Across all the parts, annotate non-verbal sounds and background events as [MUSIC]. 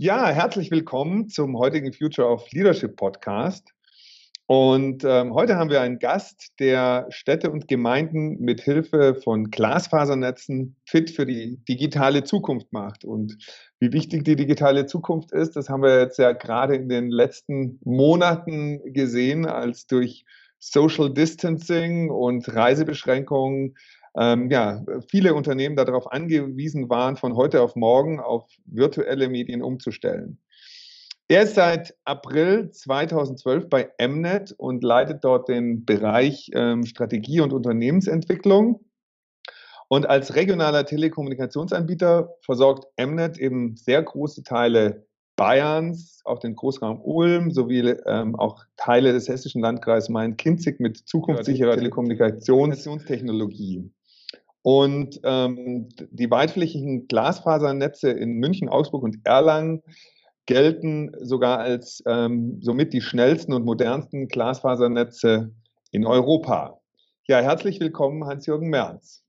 Ja, herzlich willkommen zum heutigen Future of Leadership Podcast. Und ähm, heute haben wir einen Gast, der Städte und Gemeinden mit Hilfe von Glasfasernetzen fit für die digitale Zukunft macht. Und wie wichtig die digitale Zukunft ist, das haben wir jetzt ja gerade in den letzten Monaten gesehen, als durch Social Distancing und Reisebeschränkungen ähm, ja, viele Unternehmen darauf angewiesen waren, von heute auf morgen auf virtuelle Medien umzustellen. Er ist seit April 2012 bei Mnet und leitet dort den Bereich ähm, Strategie und Unternehmensentwicklung. Und als regionaler Telekommunikationsanbieter versorgt Mnet eben sehr große Teile Bayerns, auch den Großraum Ulm sowie ähm, auch Teile des hessischen Landkreises Main-Kinzig mit zukunftssicherer Telekommunikationstechnologie. Und ähm, die weitflächigen Glasfasernetze in München, Augsburg und Erlangen gelten sogar als ähm, somit die schnellsten und modernsten Glasfasernetze in Europa. Ja, herzlich willkommen, Hans-Jürgen Merz.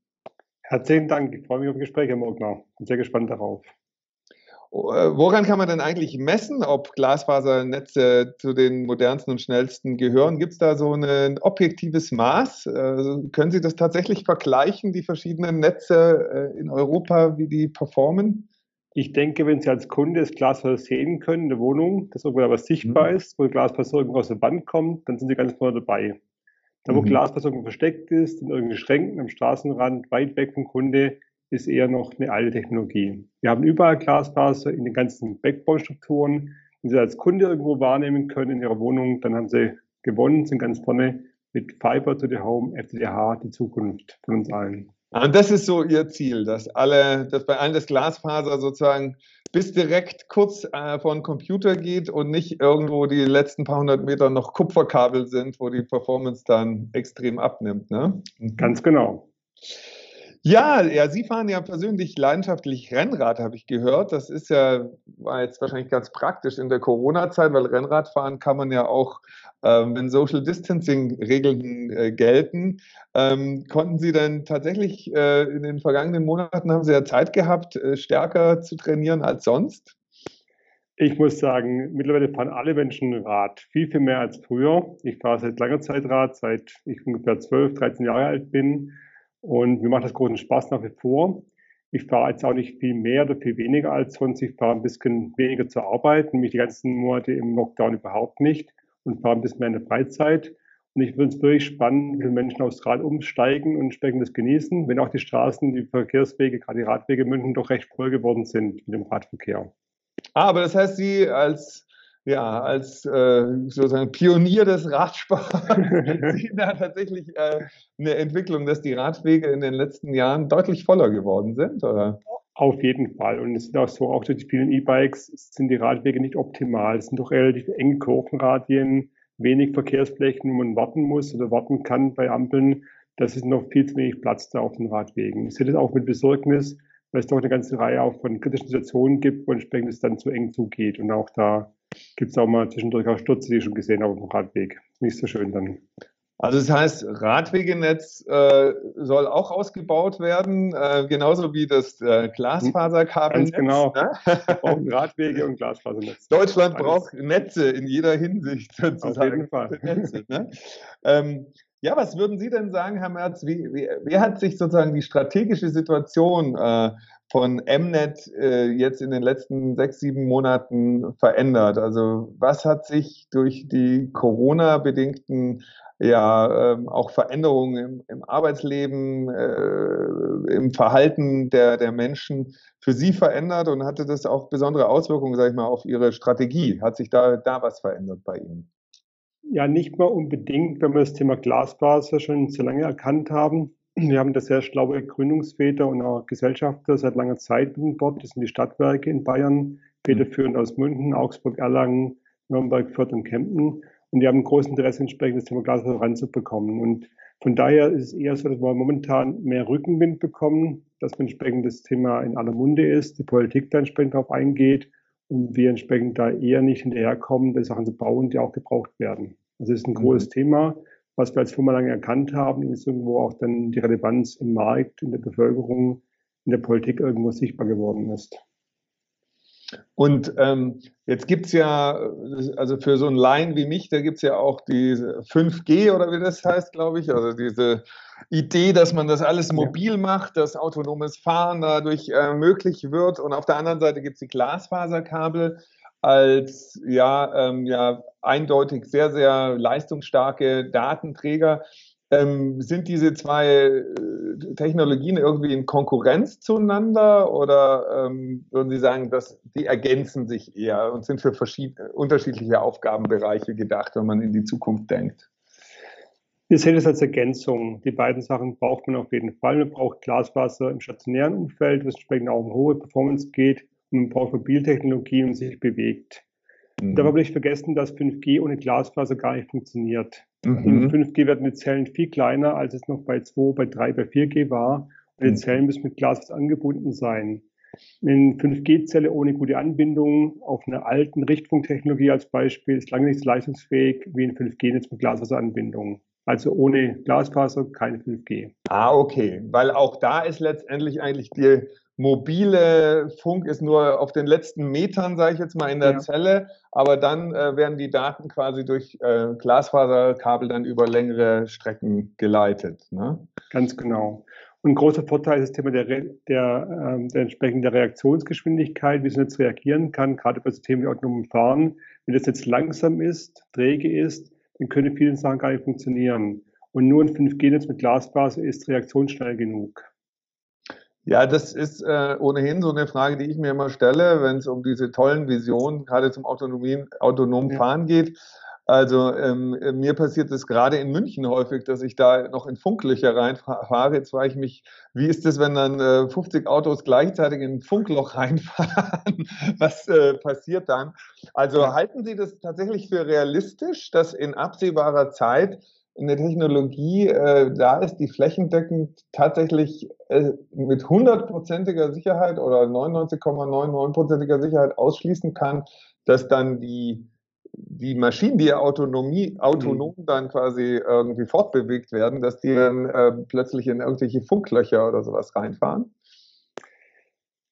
Herzlichen Dank. Ich freue mich auf das Gespräch, Herr Mogner. Bin sehr gespannt darauf. Äh, woran kann man denn eigentlich messen, ob Glasfasernetze zu den modernsten und schnellsten gehören? Gibt es da so ein objektives Maß? Also können Sie das tatsächlich vergleichen, die verschiedenen Netze äh, in Europa, wie die performen? Ich denke, wenn Sie als Kunde das Glasfaser sehen können in der Wohnung, dass irgendwo was sichtbar mhm. ist, wo die Glasversorgung aus der Wand kommt, dann sind Sie ganz vorne dabei. Da, wo mhm. Glasversorgung versteckt ist, in irgendwelchen Schränken am Straßenrand, weit weg vom Kunde, ist eher noch eine alte Technologie. Wir haben überall Glasfaser in den ganzen Backbone-Strukturen. Wenn Sie als Kunde irgendwo wahrnehmen können in Ihrer Wohnung, dann haben Sie gewonnen, sind ganz vorne mit Fiber to the Home, FTTH, die Zukunft von uns allen. Und das ist so Ihr Ziel, dass alle, dass bei allen das Glasfaser sozusagen bis direkt kurz äh, vor den Computer geht und nicht irgendwo die letzten paar hundert Meter noch Kupferkabel sind, wo die Performance dann extrem abnimmt. Ne? Ganz genau. Ja, ja, Sie fahren ja persönlich leidenschaftlich Rennrad, habe ich gehört. Das ist ja, war jetzt wahrscheinlich ganz praktisch in der Corona-Zeit, weil Rennradfahren kann man ja auch, ähm, wenn Social Distancing-Regeln äh, gelten. Ähm, konnten Sie denn tatsächlich äh, in den vergangenen Monaten, haben Sie ja Zeit gehabt, äh, stärker zu trainieren als sonst? Ich muss sagen, mittlerweile fahren alle Menschen Rad, viel, viel mehr als früher. Ich fahre seit langer Zeit Rad, seit ich ungefähr 12, 13 Jahre alt bin. Und mir macht das großen Spaß nach wie vor. Ich fahre jetzt auch nicht viel mehr oder viel weniger als sonst. Ich fahre ein bisschen weniger zur Arbeit, nämlich die ganzen Monate im Lockdown überhaupt nicht und fahre ein bisschen mehr in der Freizeit. Und ich finde es wirklich spannend, wie viele Menschen aufs Rad umsteigen und entsprechend das genießen, wenn auch die Straßen, die Verkehrswege, gerade die Radwege München doch recht voll geworden sind mit dem Radverkehr. Ah, aber das heißt, Sie als ja, als äh, sozusagen Pionier des Radsports [LAUGHS] sehen da tatsächlich äh, eine Entwicklung, dass die Radwege in den letzten Jahren deutlich voller geworden sind, oder? Auf jeden Fall. Und es ist auch so, auch durch die vielen E-Bikes sind die Radwege nicht optimal. Es sind doch relativ enge Kurvenradien, wenig Verkehrsflächen, wo man warten muss oder warten kann bei Ampeln. Das ist noch viel zu wenig Platz da auf den Radwegen. Ich sehe das auch mit Besorgnis, weil es doch eine ganze Reihe auch von kritischen Situationen gibt, wo entsprechend es dann zu eng zugeht. Und auch da gibt es auch mal zwischendurch auch Stürze, die ich schon gesehen habe auf dem Radweg. Nicht so schön dann. Also das heißt, Radwegenetz äh, soll auch ausgebaut werden, äh, genauso wie das äh, Glasfaserkabel. Ganz genau. Ne? Wir brauchen Radwege und Glasfasernetz. Deutschland Alles. braucht Netze in jeder Hinsicht sozusagen. Auf jeden Fall. Netze, ne? ähm, ja, was würden Sie denn sagen, Herr Merz? Wie, wie, wie hat sich sozusagen die strategische Situation äh, von Mnet äh, jetzt in den letzten sechs, sieben Monaten verändert? Also was hat sich durch die Corona-bedingten ja ähm, auch Veränderungen im, im Arbeitsleben, äh, im Verhalten der, der Menschen für Sie verändert und hatte das auch besondere Auswirkungen, sage ich mal, auf Ihre Strategie? Hat sich da, da was verändert bei Ihnen? Ja, nicht mal unbedingt, wenn wir das Thema Glasfaser schon so lange erkannt haben. Wir haben da sehr schlaue Gründungsväter und auch Gesellschafter seit langer Zeit dort. Das sind die Stadtwerke in Bayern, federführend aus München, Augsburg, Erlangen, Nürnberg, Fürth und Kempten. Und die haben ein großes Interesse, entsprechend das Thema Glasfaser ranzubekommen. Und von daher ist es eher so, dass wir momentan mehr Rückenwind bekommen, dass entsprechend das Thema in aller Munde ist, die Politik da entsprechend darauf eingeht und wir entsprechend da eher nicht hinterherkommen, die Sachen zu bauen, die auch gebraucht werden. Das ist ein mhm. großes Thema was wir als Firma lange erkannt haben, ist irgendwo auch dann die Relevanz im Markt, in der Bevölkerung, in der Politik irgendwo sichtbar geworden ist. Und ähm, jetzt gibt es ja, also für so einen Laien wie mich, da gibt es ja auch diese 5G oder wie das heißt, glaube ich, also diese Idee, dass man das alles mobil macht, dass autonomes Fahren dadurch äh, möglich wird. Und auf der anderen Seite gibt es die Glasfaserkabel als ja, ähm, ja eindeutig sehr, sehr leistungsstarke Datenträger. Ähm, sind diese zwei äh, Technologien irgendwie in Konkurrenz zueinander oder ähm, würden Sie sagen, dass die ergänzen sich eher und sind für unterschiedliche Aufgabenbereiche gedacht, wenn man in die Zukunft denkt? Wir sehen es als Ergänzung. Die beiden Sachen braucht man auf jeden Fall. Man braucht Glasfaser im stationären Umfeld, was entsprechend auch um hohe Performance geht. Und man braucht Mobiltechnologie und sich bewegt. Mhm. Dabei will ich vergessen, dass 5G ohne Glasfaser gar nicht funktioniert. Mhm. In 5G werden die Zellen viel kleiner, als es noch bei 2, bei 3, bei 4G war. Und die mhm. Zellen müssen mit Glas angebunden sein. Eine 5G-Zelle ohne gute Anbindung auf einer alten Richtfunktechnologie als Beispiel ist lange nicht so leistungsfähig wie ein 5G-Netz mit Glasfaseranbindung. Also ohne Glasfaser keine 5G. Ah, okay. Weil auch da ist letztendlich eigentlich die mobile Funk ist nur auf den letzten Metern, sage ich jetzt mal, in der ja. Zelle, aber dann äh, werden die Daten quasi durch äh, Glasfaserkabel dann über längere Strecken geleitet. Ne? Ganz genau. Und ein großer Vorteil ist das Thema der, der, äh, der entsprechenden Reaktionsgeschwindigkeit, wie es jetzt reagieren kann, gerade bei Systemen wie autonomem Fahren. Wenn das jetzt langsam ist, träge ist, dann können viele Sachen gar nicht funktionieren. Und nur ein 5G-Netz mit Glasfaser ist reaktionsschnell genug. Ja, das ist äh, ohnehin so eine Frage, die ich mir immer stelle, wenn es um diese tollen Visionen gerade zum autonomen, autonomen Fahren geht. Also ähm, mir passiert es gerade in München häufig, dass ich da noch in Funklöcher reinfahre. Jetzt frage ich mich, wie ist es, wenn dann äh, 50 Autos gleichzeitig in ein Funkloch [LAUGHS] reinfahren? Was äh, passiert dann? Also halten Sie das tatsächlich für realistisch, dass in absehbarer Zeit eine Technologie äh, da ist, die flächendeckend tatsächlich äh, mit hundertprozentiger Sicherheit oder 99,99%iger Sicherheit ausschließen kann, dass dann die, die Maschinen, die Autonomie, autonom mhm. dann quasi irgendwie fortbewegt werden, dass die dann äh, plötzlich in irgendwelche Funklöcher oder sowas reinfahren?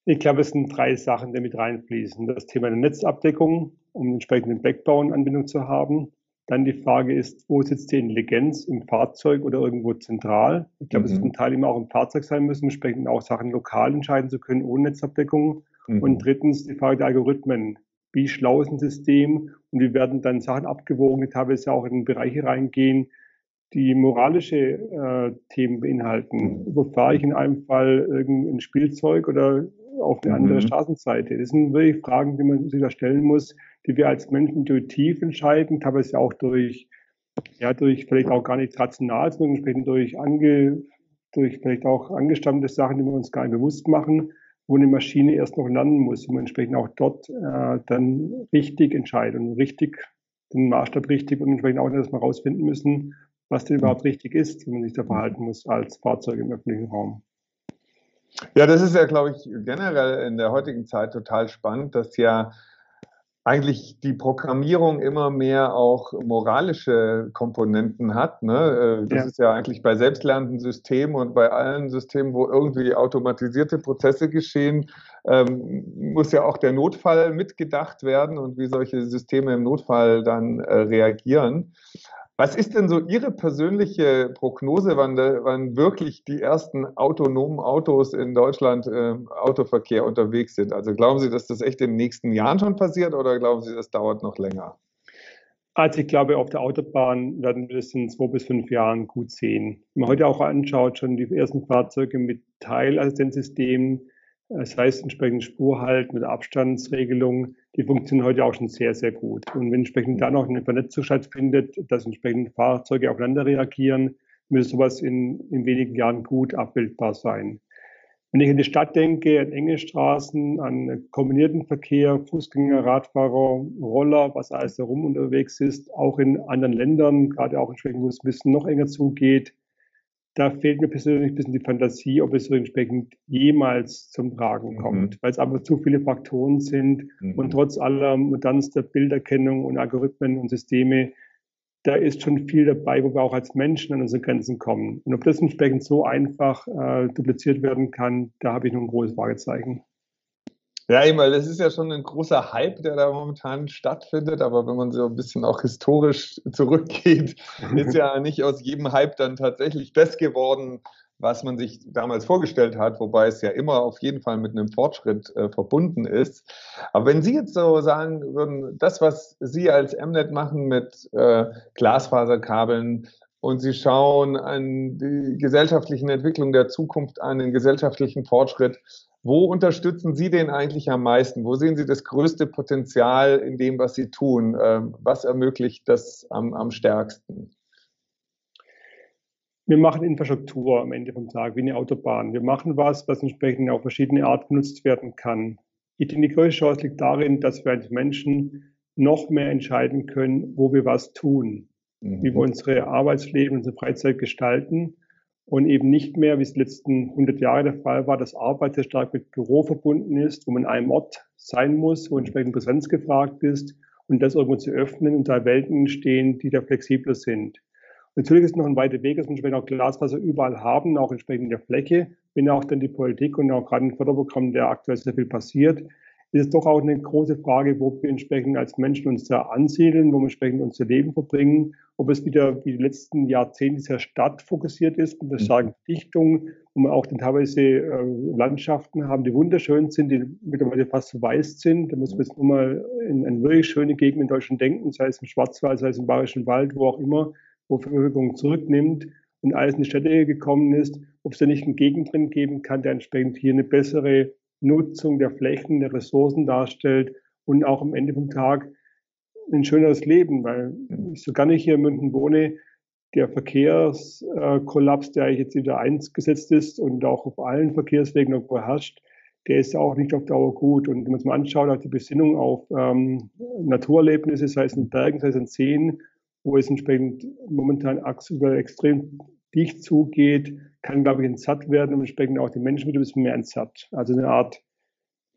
Ich glaube, es sind drei Sachen, die mit reinfließen. Das Thema der Netzabdeckung, um entsprechenden Backbone-Anbindung zu haben. Dann die Frage ist, wo sitzt die Intelligenz im Fahrzeug oder irgendwo zentral? Ich glaube, mhm. es wird ein Teil immer auch im Fahrzeug sein müssen, entsprechend auch Sachen lokal entscheiden zu können, ohne Netzabdeckung. Mhm. Und drittens die Frage der Algorithmen. Wie schlau ist ein System und wie werden dann Sachen abgewogen, die teilweise auch in Bereiche reingehen, die moralische äh, Themen beinhalten. Überfahre ich in einem Fall irgendein Spielzeug oder auf eine andere mhm. Straßenseite? Das sind wirklich Fragen, die man sich da stellen muss, die wir als Menschen intuitiv entscheiden, teilweise auch durch, ja, durch vielleicht auch gar nicht rational, sondern entsprechend durch, ange, durch vielleicht auch angestammte Sachen, die wir uns gar nicht bewusst machen, wo eine Maschine erst noch lernen muss, und man entsprechend auch dort äh, dann richtig entscheidet und richtig den Maßstab richtig und entsprechend auch erstmal rausfinden müssen, was denn überhaupt richtig ist, wie man sich da verhalten muss als Fahrzeug im öffentlichen Raum. Ja, das ist ja, glaube ich, generell in der heutigen Zeit total spannend, dass ja eigentlich die Programmierung immer mehr auch moralische Komponenten hat. Ne? Äh, das ja. ist ja eigentlich bei selbstlernenden Systemen und bei allen Systemen, wo irgendwie automatisierte Prozesse geschehen, ähm, muss ja auch der Notfall mitgedacht werden und wie solche Systeme im Notfall dann äh, reagieren. Was ist denn so Ihre persönliche Prognose, wann, wann wirklich die ersten autonomen Autos in Deutschland im äh, Autoverkehr unterwegs sind? Also glauben Sie, dass das echt in den nächsten Jahren schon passiert oder glauben Sie, das dauert noch länger? Also ich glaube, auf der Autobahn werden wir das in zwei bis fünf Jahren gut sehen. Wenn man heute auch anschaut, schon die ersten Fahrzeuge mit Teilassistenzsystemen, das heißt entsprechend Spurhalt mit Abstandsregelung, die funktionieren heute auch schon sehr, sehr gut. Und wenn entsprechend da noch eine Vernetzung stattfindet, dass entsprechend Fahrzeuge aufeinander reagieren, müsste sowas in, in wenigen Jahren gut abbildbar sein. Wenn ich an die Stadt denke, an enge Straßen, an kombinierten Verkehr, Fußgänger, Radfahrer, Roller, was alles darum unterwegs ist, auch in anderen Ländern, gerade auch entsprechend, wo es ein bisschen noch enger zugeht, da fehlt mir persönlich ein bisschen die Fantasie, ob es so entsprechend jemals zum Tragen mhm. kommt, mhm. weil es einfach zu viele Faktoren sind mhm. und trotz aller modernster Bilderkennung und Algorithmen und Systeme, da ist schon viel dabei, wo wir auch als Menschen an unsere Grenzen kommen. Und ob das entsprechend so einfach äh, dupliziert werden kann, da habe ich noch ein großes Fragezeichen. Ja, eben, weil das ist ja schon ein großer Hype, der da momentan stattfindet. Aber wenn man so ein bisschen auch historisch zurückgeht, [LAUGHS] ist ja nicht aus jedem Hype dann tatsächlich das geworden, was man sich damals vorgestellt hat, wobei es ja immer auf jeden Fall mit einem Fortschritt äh, verbunden ist. Aber wenn Sie jetzt so sagen würden, das, was Sie als Mnet machen mit äh, Glasfaserkabeln und Sie schauen an die gesellschaftlichen Entwicklung der Zukunft an, den gesellschaftlichen Fortschritt, wo unterstützen Sie den eigentlich am meisten? Wo sehen Sie das größte Potenzial in dem, was Sie tun? Ähm, was ermöglicht das am, am stärksten? Wir machen Infrastruktur am Ende vom Tag, wie eine Autobahn. Wir machen was, was entsprechend auf verschiedene Art genutzt werden kann. Ich denke, die größte Chance liegt darin, dass wir als Menschen noch mehr entscheiden können, wo wir was tun, mhm. wie wir unsere Arbeitsleben, unsere Freizeit gestalten und eben nicht mehr, wie es die letzten 100 Jahre der Fall war, dass Arbeit sehr stark mit Büro verbunden ist, wo man an einem Ort sein muss, wo entsprechend Präsenz gefragt ist und das irgendwo zu öffnen und da Welten entstehen, die da flexibler sind. Natürlich ist noch ein weiter Weg, dass wir entsprechend auch Glasfaser überall haben, auch entsprechend der Fläche, wenn auch dann die Politik und auch gerade im Förderprogramm, der aktuell sehr viel passiert, ist es doch auch eine große Frage, wo wir entsprechend als Menschen uns da ansiedeln, wo wir entsprechend unser Leben verbringen, ob es wieder wie die letzten Jahrzehnte sehr stadtfokussiert ist, mit der starken Dichtung, wo wir auch dann teilweise äh, Landschaften haben, die wunderschön sind, die mittlerweile fast verwaist sind. Da müssen wir jetzt nur mal in, in wirklich schöne Gegenden in Deutschland denken, sei es im Schwarzwald, sei es im Bayerischen Wald, wo auch immer, wo Bevölkerung zurücknimmt und alles in die Städte gekommen ist, ob es da nicht einen Gegentrend geben kann, der entsprechend hier eine bessere Nutzung der Flächen, der Ressourcen darstellt und auch am Ende vom Tag ein schöneres Leben, weil ich so gar nicht hier in München wohne, der Verkehrskollaps, der jetzt wieder eingesetzt ist und auch auf allen Verkehrswegen irgendwo herrscht, der ist auch nicht auf Dauer gut. Und wenn man es mal anschaut, auch die Besinnung auf ähm, Naturerlebnisse, sei es in Bergen, sei es in Seen, wo es entsprechend momentan aktuell extrem dicht zugeht, kann, glaube ich, entsatt werden und entsprechend auch die Menschen wieder ein bisschen mehr entsatt. Also eine Art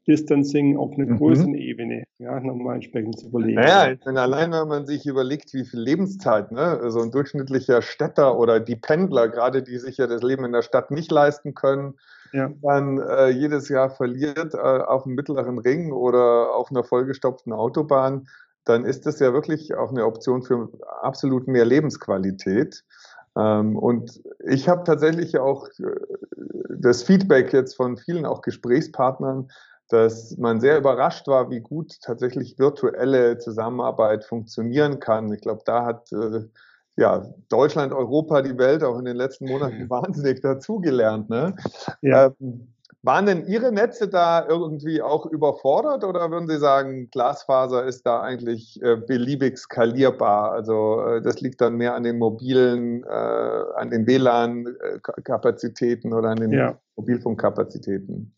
Distancing auf einer mhm. größeren Ebene, ja, nochmal entsprechend zu überlegen. Naja, denn allein wenn man sich überlegt, wie viel Lebenszeit, ne, so also ein durchschnittlicher Städter oder die Pendler, gerade die sich ja das Leben in der Stadt nicht leisten können, ja. dann äh, jedes Jahr verliert äh, auf dem mittleren Ring oder auf einer vollgestopften Autobahn, dann ist das ja wirklich auch eine Option für absolut mehr Lebensqualität. Ähm, und ich habe tatsächlich auch äh, das Feedback jetzt von vielen auch Gesprächspartnern, dass man sehr überrascht war, wie gut tatsächlich virtuelle Zusammenarbeit funktionieren kann. Ich glaube, da hat äh, ja, Deutschland, Europa, die Welt auch in den letzten Monaten [LAUGHS] wahnsinnig dazugelernt. Ne? Ja. Ähm, waren denn Ihre Netze da irgendwie auch überfordert oder würden Sie sagen, Glasfaser ist da eigentlich äh, beliebig skalierbar? Also äh, das liegt dann mehr an den mobilen, äh, an den WLAN-Kapazitäten oder an den ja. Mobilfunkkapazitäten?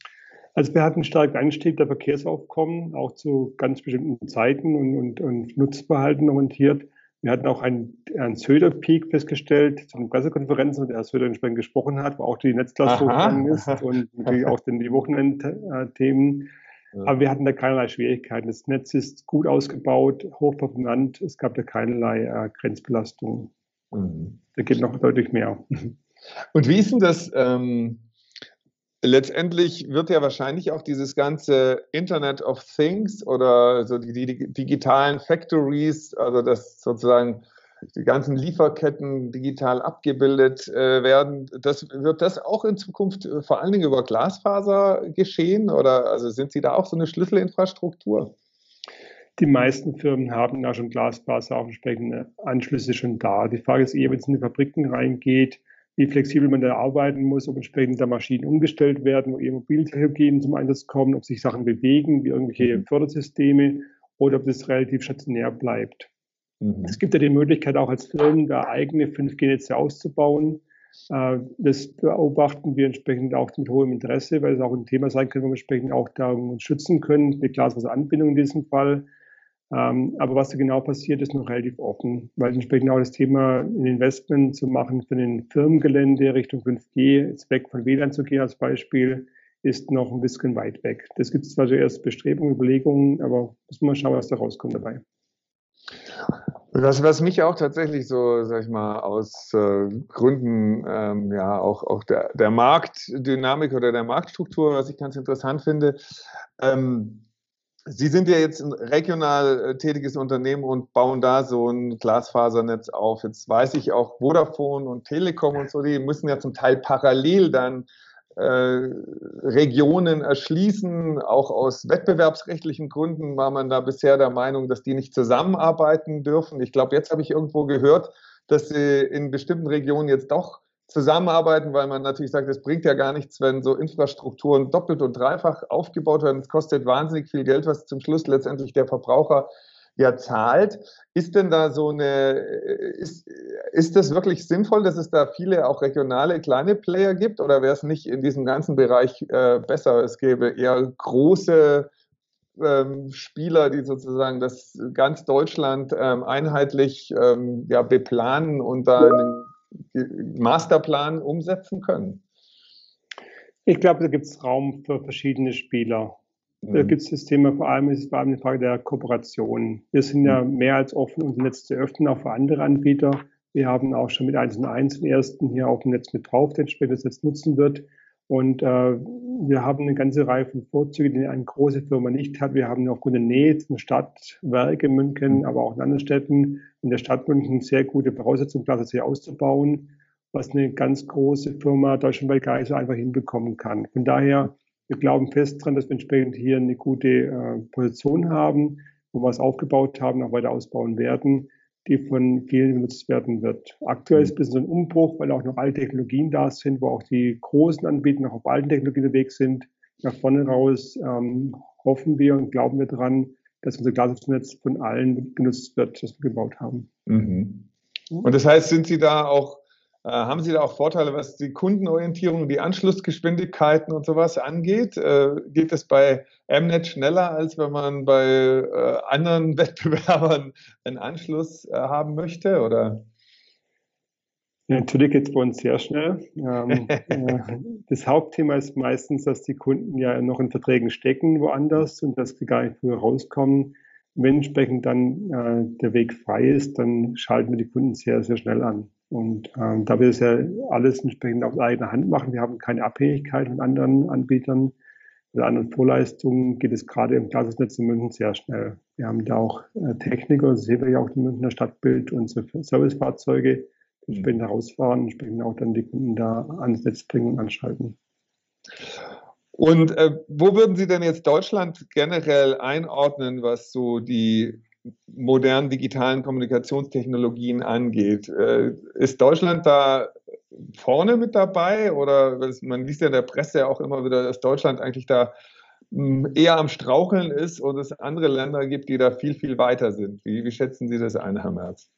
Also wir hatten einen starken Anstieg der Verkehrsaufkommen, auch zu ganz bestimmten Zeiten und, und, und Nutzverhalten orientiert. Wir hatten auch einen, einen Söder-Peak festgestellt zu den Pressekonferenzen, mit der Herr Söder entsprechend gesprochen hat, wo auch die Netzlast hochgegangen ist und [LAUGHS] natürlich auch dann die Wochenendthemen. Ja. Aber wir hatten da keinerlei Schwierigkeiten. Das Netz ist gut ausgebaut, hochperformant. Es gab da keinerlei äh, Grenzbelastung. Mhm. Da geht noch deutlich mehr. Und wie ist denn das? Ähm letztendlich wird ja wahrscheinlich auch dieses ganze Internet of Things oder so die, die, digitalen Factories, also dass sozusagen die ganzen Lieferketten digital abgebildet äh, werden. Das, wird das auch in Zukunft äh, vor allen Dingen über Glasfaser geschehen oder also sind Sie da auch so eine Schlüsselinfrastruktur? Die meisten Firmen haben da schon Glasfaser, auch entsprechende Anschlüsse schon da. Die Frage ist eher, wenn es in die Fabriken reingeht, wie flexibel man da arbeiten muss, ob entsprechend da Maschinen umgestellt werden, wo eher Mobiltechnologien zum Einsatz kommen, ob sich Sachen bewegen, wie irgendwelche mhm. Fördersysteme oder ob das relativ stationär bleibt. Mhm. Es gibt ja die Möglichkeit, auch als Firmen da eigene 5G-Netze auszubauen. Äh, das beobachten wir entsprechend auch mit hohem Interesse, weil es auch ein Thema sein kann, wo wir entsprechend auch da uns schützen können, mit Glasfaseranbindung in diesem Fall. Ähm, aber was da genau passiert, ist noch relativ offen, weil entsprechend auch das Thema, ein Investment zu machen für ein Firmengelände Richtung 5G, jetzt weg von WLAN zu gehen als Beispiel, ist noch ein bisschen weit weg. Das gibt es zwar zuerst Bestrebungen, Überlegungen, aber muss man schauen, was da rauskommt dabei. Das, was mich auch tatsächlich so, sag ich mal, aus äh, Gründen ähm, ja auch, auch der, der Marktdynamik oder der Marktstruktur, was ich ganz interessant finde, ähm, Sie sind ja jetzt ein regional äh, tätiges Unternehmen und bauen da so ein Glasfasernetz auf. Jetzt weiß ich auch, Vodafone und Telekom und so, die müssen ja zum Teil parallel dann äh, Regionen erschließen. Auch aus wettbewerbsrechtlichen Gründen war man da bisher der Meinung, dass die nicht zusammenarbeiten dürfen. Ich glaube, jetzt habe ich irgendwo gehört, dass sie in bestimmten Regionen jetzt doch zusammenarbeiten, weil man natürlich sagt, es bringt ja gar nichts, wenn so Infrastrukturen doppelt und dreifach aufgebaut werden. Es kostet wahnsinnig viel Geld, was zum Schluss letztendlich der Verbraucher ja zahlt. Ist denn da so eine, ist, ist das wirklich sinnvoll, dass es da viele auch regionale kleine Player gibt oder wäre es nicht in diesem ganzen Bereich äh, besser? Es gäbe eher große ähm, Spieler, die sozusagen das ganz Deutschland ähm, einheitlich ähm, ja, beplanen und da einen Masterplan umsetzen können? Ich glaube, da gibt es Raum für verschiedene Spieler. Da mhm. gibt es das Thema, vor allem ist es vor allem eine Frage der Kooperation. Wir sind ja mhm. mehr als offen, unser Netz zu öffnen, auch für andere Anbieter. Wir haben auch schon mit 1 und 1 den ersten hier auf dem Netz mit drauf, der später das Netz nutzen wird. Und äh, wir haben eine ganze Reihe von Vorzügen, die eine große Firma nicht hat. Wir haben aufgrund der Nähe zum Stadtwerk in München, mhm. aber auch in anderen Städten in der Stadt München sehr gute Voraussetzungen, das hier auszubauen, was eine ganz große Firma deutschlandweit gar nicht so einfach hinbekommen kann. Von daher wir glauben fest daran, dass wir entsprechend hier eine gute äh, Position haben, wo wir es aufgebaut haben, auch weiter ausbauen werden, die von vielen genutzt werden wird. Aktuell ist ein bisschen ein Umbruch, weil auch noch alte Technologien da sind, wo auch die großen Anbieter noch auf alten Technologien unterwegs sind. Nach vorne raus ähm, hoffen wir und glauben wir daran, dass unser Glasnetz von allen genutzt wird, das wir gebaut haben. Mhm. Und das heißt, sind Sie da auch haben Sie da auch Vorteile, was die Kundenorientierung, die Anschlussgeschwindigkeiten und sowas angeht? Äh, geht es bei Mnet schneller, als wenn man bei äh, anderen [LAUGHS] Wettbewerbern einen Anschluss haben möchte? Oder? Ja, natürlich geht es bei uns sehr schnell. Ähm, [LAUGHS] das Hauptthema ist meistens, dass die Kunden ja noch in Verträgen stecken woanders und dass sie gar nicht früher rauskommen. Wenn entsprechend dann äh, der Weg frei ist, dann schalten wir die Kunden sehr, sehr schnell an. Und ähm, da wir es ja alles entsprechend auf eigene Hand machen, wir haben keine Abhängigkeit von anderen Anbietern oder anderen Vorleistungen, geht es gerade im Glasnetz in München sehr schnell. Wir haben da auch äh, Techniker, das sehen wir ja auch im Münchner Stadtbild, unsere Servicefahrzeuge, die mhm. entsprechend herausfahren, entsprechend auch dann die Kunden da ans Netz bringen und anschalten. Und äh, wo würden Sie denn jetzt Deutschland generell einordnen, was so die modernen digitalen Kommunikationstechnologien angeht. Äh, ist Deutschland da vorne mit dabei oder man liest ja in der Presse auch immer wieder, dass Deutschland eigentlich da hm, eher am Straucheln ist und es andere Länder gibt, die da viel, viel weiter sind. Wie, wie schätzen Sie das ein, Herr Merz?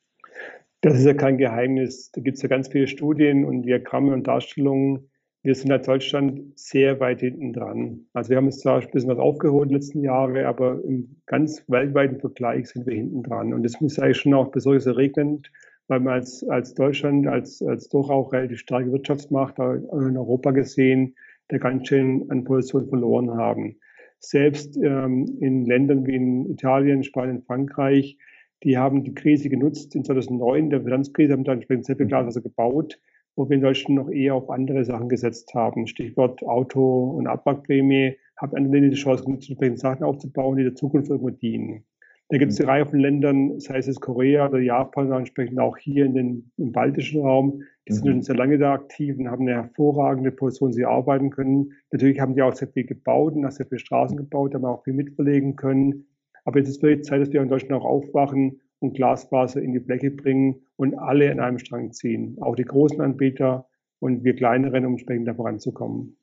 Das ist ja kein Geheimnis. Da gibt es ja ganz viele Studien und Diagramme und Darstellungen, wir sind als Deutschland sehr weit hinten dran. Also wir haben uns zwar ein bisschen was aufgeholt in den letzten Jahren, aber im ganz weltweiten Vergleich sind wir hinten dran. Und das ist eigentlich schon auch besonders erregend, weil wir als, als Deutschland, als, als doch auch relativ starke Wirtschaftsmacht in Europa gesehen, da ganz schön an Position verloren haben. Selbst ähm, in Ländern wie in Italien, Spanien, Frankreich, die haben die Krise genutzt. In 2009, der Finanzkrise, haben da entsprechend sehr viel Glaswasser gebaut wo wir in Deutschland noch eher auf andere Sachen gesetzt haben. Stichwort Auto- und Abwrackprämie. Habe eine die Chance genutzt, entsprechende Sachen aufzubauen, die der Zukunft irgendwo dienen. Da gibt es eine Reihe von Ländern, sei es Korea oder Japan, entsprechend auch hier in den, im baltischen Raum, die mhm. sind schon sehr lange da aktiv und haben eine hervorragende Position, sie arbeiten können. Natürlich haben die auch sehr viel gebaut und auch sehr viele Straßen gebaut, haben auch viel mitverlegen können. Aber jetzt ist wirklich Zeit, dass wir in Deutschland auch aufwachen und Glasfaser in die Fläche bringen und alle in einem Strang ziehen. Auch die großen Anbieter und wir kleineren, um entsprechend da voranzukommen.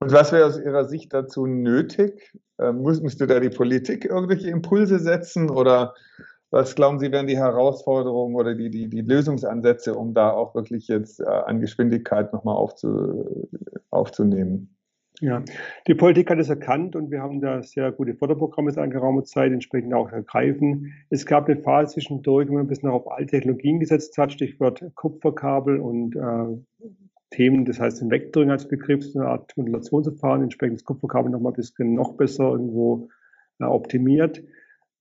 Und was wäre aus Ihrer Sicht dazu nötig? Ähm, müsste da die Politik irgendwelche Impulse setzen oder was glauben Sie, wären die Herausforderungen oder die, die, die Lösungsansätze, um da auch wirklich jetzt äh, an Geschwindigkeit nochmal aufzu, aufzunehmen? Ja, die Politik hat es erkannt und wir haben da sehr gute Förderprogramme seit geraumer Zeit entsprechend auch ergreifen. Es gab eine Phase zwischendurch, wo man ein bisschen auf alte Technologien gesetzt hat, Stichwort Kupferkabel und äh, Themen, das heißt den Vektoring als Begriff, so eine Art Modulationsverfahren, entsprechend das Kupferkabel nochmal ein bisschen noch besser irgendwo äh, optimiert.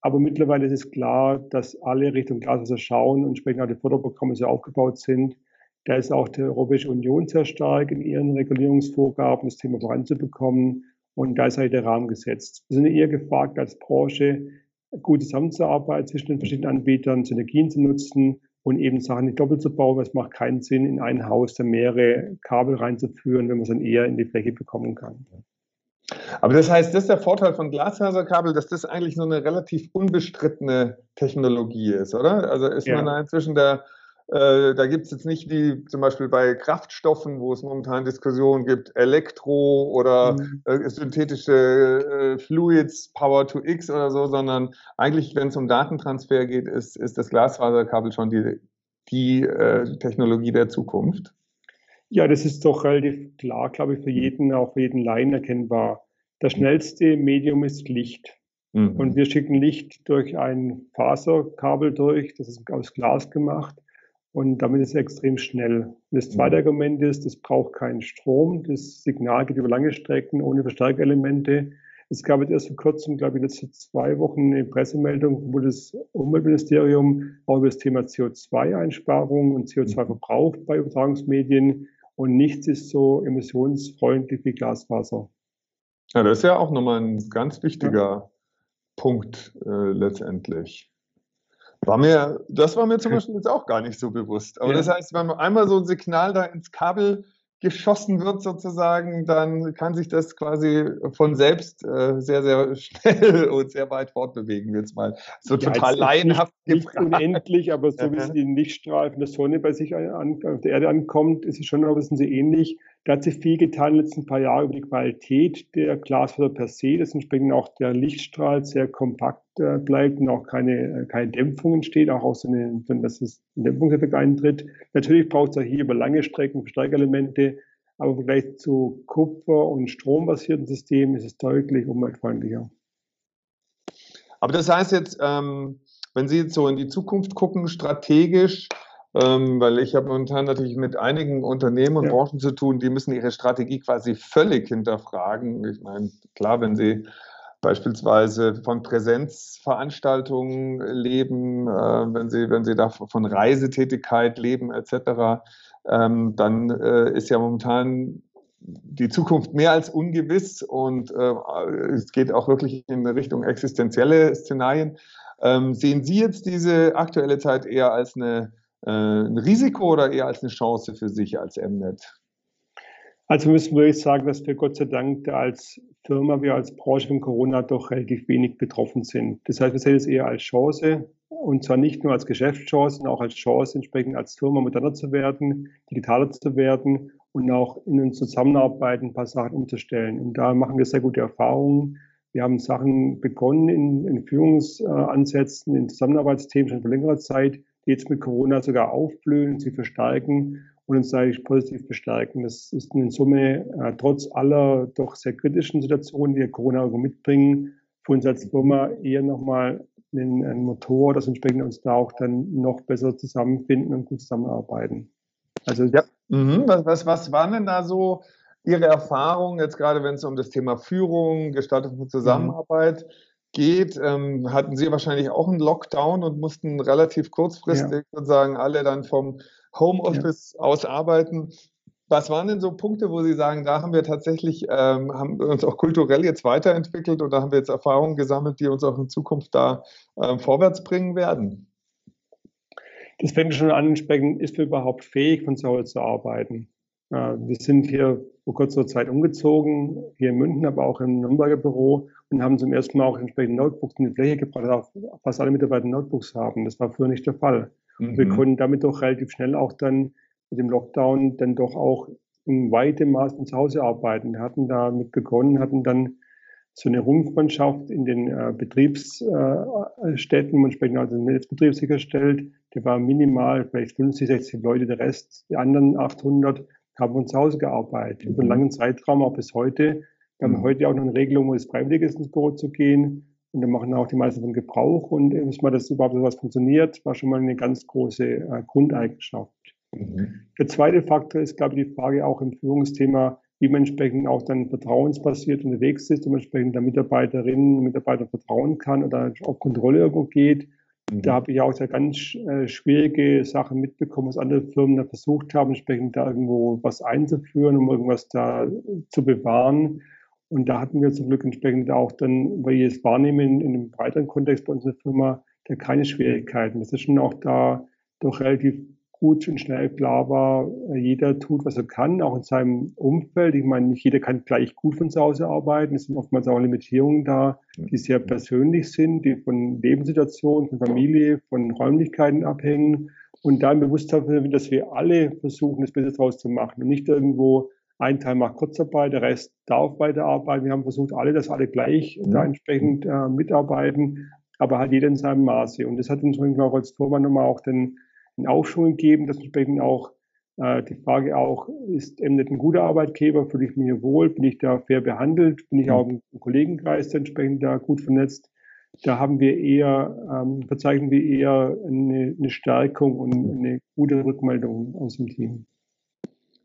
Aber mittlerweile ist es klar, dass alle Richtung Glaswasser schauen und entsprechend auch die Förderprogramme so aufgebaut sind. Da ist auch die Europäische Union sehr stark in ihren Regulierungsvorgaben, das Thema voranzubekommen. Und da ist halt der Rahmen gesetzt. Wir sind eher gefragt als Branche, gut zusammenzuarbeiten zwischen den verschiedenen Anbietern, Synergien zu nutzen und eben Sachen nicht doppelt zu bauen. Es macht keinen Sinn, in ein Haus da mehrere Kabel reinzuführen, wenn man es dann eher in die Fläche bekommen kann. Aber das heißt, das ist der Vorteil von Glasfaserkabel, dass das eigentlich so eine relativ unbestrittene Technologie ist, oder? Also ist ja. man da inzwischen der, äh, da gibt es jetzt nicht wie zum Beispiel bei Kraftstoffen, wo es momentan Diskussionen gibt, Elektro oder mhm. äh, synthetische äh, Fluids, Power to X oder so, sondern eigentlich, wenn es um Datentransfer geht, ist, ist das Glasfaserkabel schon die, die äh, Technologie der Zukunft. Ja, das ist doch relativ klar, glaube ich, für jeden, auch für jeden Laien erkennbar. Das schnellste Medium ist Licht. Mhm. Und wir schicken Licht durch ein Faserkabel durch, das ist aus Glas gemacht. Und damit ist es extrem schnell. Und das zweite mhm. Argument ist, es braucht keinen Strom. Das Signal geht über lange Strecken ohne Verstärkerelemente. Es gab jetzt erst vor kurzem, glaube ich, letzte zwei Wochen eine Pressemeldung, wo das Umweltministerium auch über das Thema CO2-Einsparung und CO2-Verbrauch bei Übertragungsmedien und nichts ist so emissionsfreundlich wie Glasfaser. Ja, das ist ja auch nochmal ein ganz wichtiger ja. Punkt äh, letztendlich. War mir, das war mir zum Beispiel jetzt auch gar nicht so bewusst. Aber ja. das heißt, wenn einmal so ein Signal da ins Kabel geschossen wird sozusagen, dann kann sich das quasi von selbst äh, sehr, sehr [LAUGHS] schnell und sehr weit fortbewegen. Jetzt mal so ja, total laienhaft nicht, nicht unendlich, aber so wie es die Lichtstrahlen der Sonne bei sich an, auf der Erde ankommt, ist es schon ein bisschen so ähnlich. Da hat sich viel getan in den letzten paar Jahren über die Qualität der Glasfaser per se, dass entsprechend auch der Lichtstrahl sehr kompakt äh, bleibt und auch keine, äh, keine Dämpfung entsteht, auch so eine, dass es ein Dämpfungseffekt eintritt. Natürlich braucht es auch hier über lange Strecken Verstärkerelemente, aber im Vergleich zu Kupfer- und strombasierten Systemen ist es deutlich umweltfreundlicher. Aber das heißt jetzt, ähm, wenn Sie jetzt so in die Zukunft gucken, strategisch, ähm, weil ich habe momentan natürlich mit einigen Unternehmen und ja. Branchen zu tun, die müssen ihre Strategie quasi völlig hinterfragen. Ich meine, klar, wenn sie beispielsweise von Präsenzveranstaltungen leben, äh, wenn sie, wenn sie da von Reisetätigkeit leben etc., ähm, dann äh, ist ja momentan die Zukunft mehr als ungewiss und äh, es geht auch wirklich in Richtung existenzielle Szenarien. Ähm, sehen Sie jetzt diese aktuelle Zeit eher als eine äh, ein Risiko oder eher als eine Chance für sich als Mnet? Also müssen wir sagen, dass wir Gott sei Dank als Firma, wir als Branche von Corona doch relativ wenig betroffen sind. Das heißt, wir sehen es eher als Chance und zwar nicht nur als Geschäftschance, sondern auch als Chance, entsprechend als Firma moderner zu werden, digitaler zu werden und auch in uns Zusammenarbeit ein paar Sachen umzustellen. Und da machen wir sehr gute Erfahrungen. Wir haben Sachen begonnen in, in Führungsansätzen, in Zusammenarbeitsthemen schon vor längerer Zeit, die jetzt mit Corona sogar aufblühen, sie verstärken und uns eigentlich positiv bestärken. Das ist in Summe äh, trotz aller doch sehr kritischen Situationen, die Corona mitbringen, für uns als Firma eher nochmal ein, ein Motor, das entsprechend uns da auch dann noch besser zusammenfinden und gut zusammenarbeiten. Also ja. Mhm. Was, was, was waren denn da so Ihre Erfahrungen, jetzt gerade wenn es um das Thema Führung, Gestaltung von Zusammenarbeit mhm geht, ähm, hatten Sie wahrscheinlich auch einen Lockdown und mussten relativ kurzfristig ja. sozusagen alle dann vom Homeoffice ja. aus arbeiten. Was waren denn so Punkte, wo Sie sagen, da haben wir tatsächlich, ähm, haben wir uns auch kulturell jetzt weiterentwickelt oder haben wir jetzt Erfahrungen gesammelt, die uns auch in Zukunft da ähm, vorwärts bringen werden? Das fängt schon an, entsprechend, ist wir überhaupt fähig, von zu Hause zu arbeiten? Äh, wir sind hier vor kurzer Zeit umgezogen, hier in München, aber auch im Nürnberger Büro und haben zum ersten Mal auch entsprechend Notebooks in die Fläche gebracht, auch fast alle Mitarbeiter Notebooks haben. Das war früher nicht der Fall. Mhm. Wir konnten damit doch relativ schnell auch dann mit dem Lockdown dann doch auch in weitem Maß von zu Hause arbeiten. Wir hatten damit begonnen, hatten dann so eine Rumpfmannschaft in den äh, Betriebsstätten, äh, entsprechend also den Netzbetrieb sicherstellt. Der war minimal, vielleicht 50, 60 Leute, der Rest, die anderen 800 haben von zu Hause gearbeitet, über einen langen Zeitraum, auch bis heute. Wir haben mhm. heute auch noch eine Regelung, wo es freiwillig ist, ins Büro zu gehen. Und da machen auch die meisten von Gebrauch. Und bis mal das überhaupt sowas funktioniert, war schon mal eine ganz große äh, Grundeigenschaft. Mhm. Der zweite Faktor ist, glaube ich, die Frage auch im Führungsthema, wie man entsprechend auch dann vertrauensbasiert unterwegs ist und entsprechend der Mitarbeiterinnen und Mitarbeiter vertrauen kann oder auch Kontrolle irgendwo geht. Mhm. Da habe ich auch sehr ganz äh, schwierige Sachen mitbekommen, was andere Firmen da versucht haben, entsprechend da irgendwo was einzuführen, um irgendwas da zu bewahren. Und da hatten wir zum Glück entsprechend auch dann, weil ich es wahrnehmen in einem breiteren Kontext bei unserer Firma, da keine Schwierigkeiten. Das ist schon auch da doch relativ gut und schnell klar war, jeder tut, was er kann, auch in seinem Umfeld. Ich meine, nicht jeder kann gleich gut von zu Hause arbeiten. Es sind oftmals auch Limitierungen da, die sehr persönlich sind, die von Lebenssituationen, von Familie, von Räumlichkeiten abhängen. Und da im Bewusstsein, dass wir alle versuchen, das Beste daraus zu machen und nicht irgendwo ein Teil macht Kurzarbeit, der Rest darf weiterarbeiten. Wir haben versucht, alle, dass alle gleich mhm. da entsprechend äh, mitarbeiten, aber halt jeder in seinem Maße. Und das hat uns auch als Tormann nochmal auch den einen Aufschwung geben, dass entsprechend auch äh, die Frage auch, ist Emnet ein guter Arbeitgeber, fühle ich mich hier wohl, bin ich da fair behandelt, bin ich auch im Kollegenkreis entsprechend da gut vernetzt. Da haben wir eher, ähm, verzeichnen wir eher eine, eine Stärkung und eine gute Rückmeldung aus dem Team.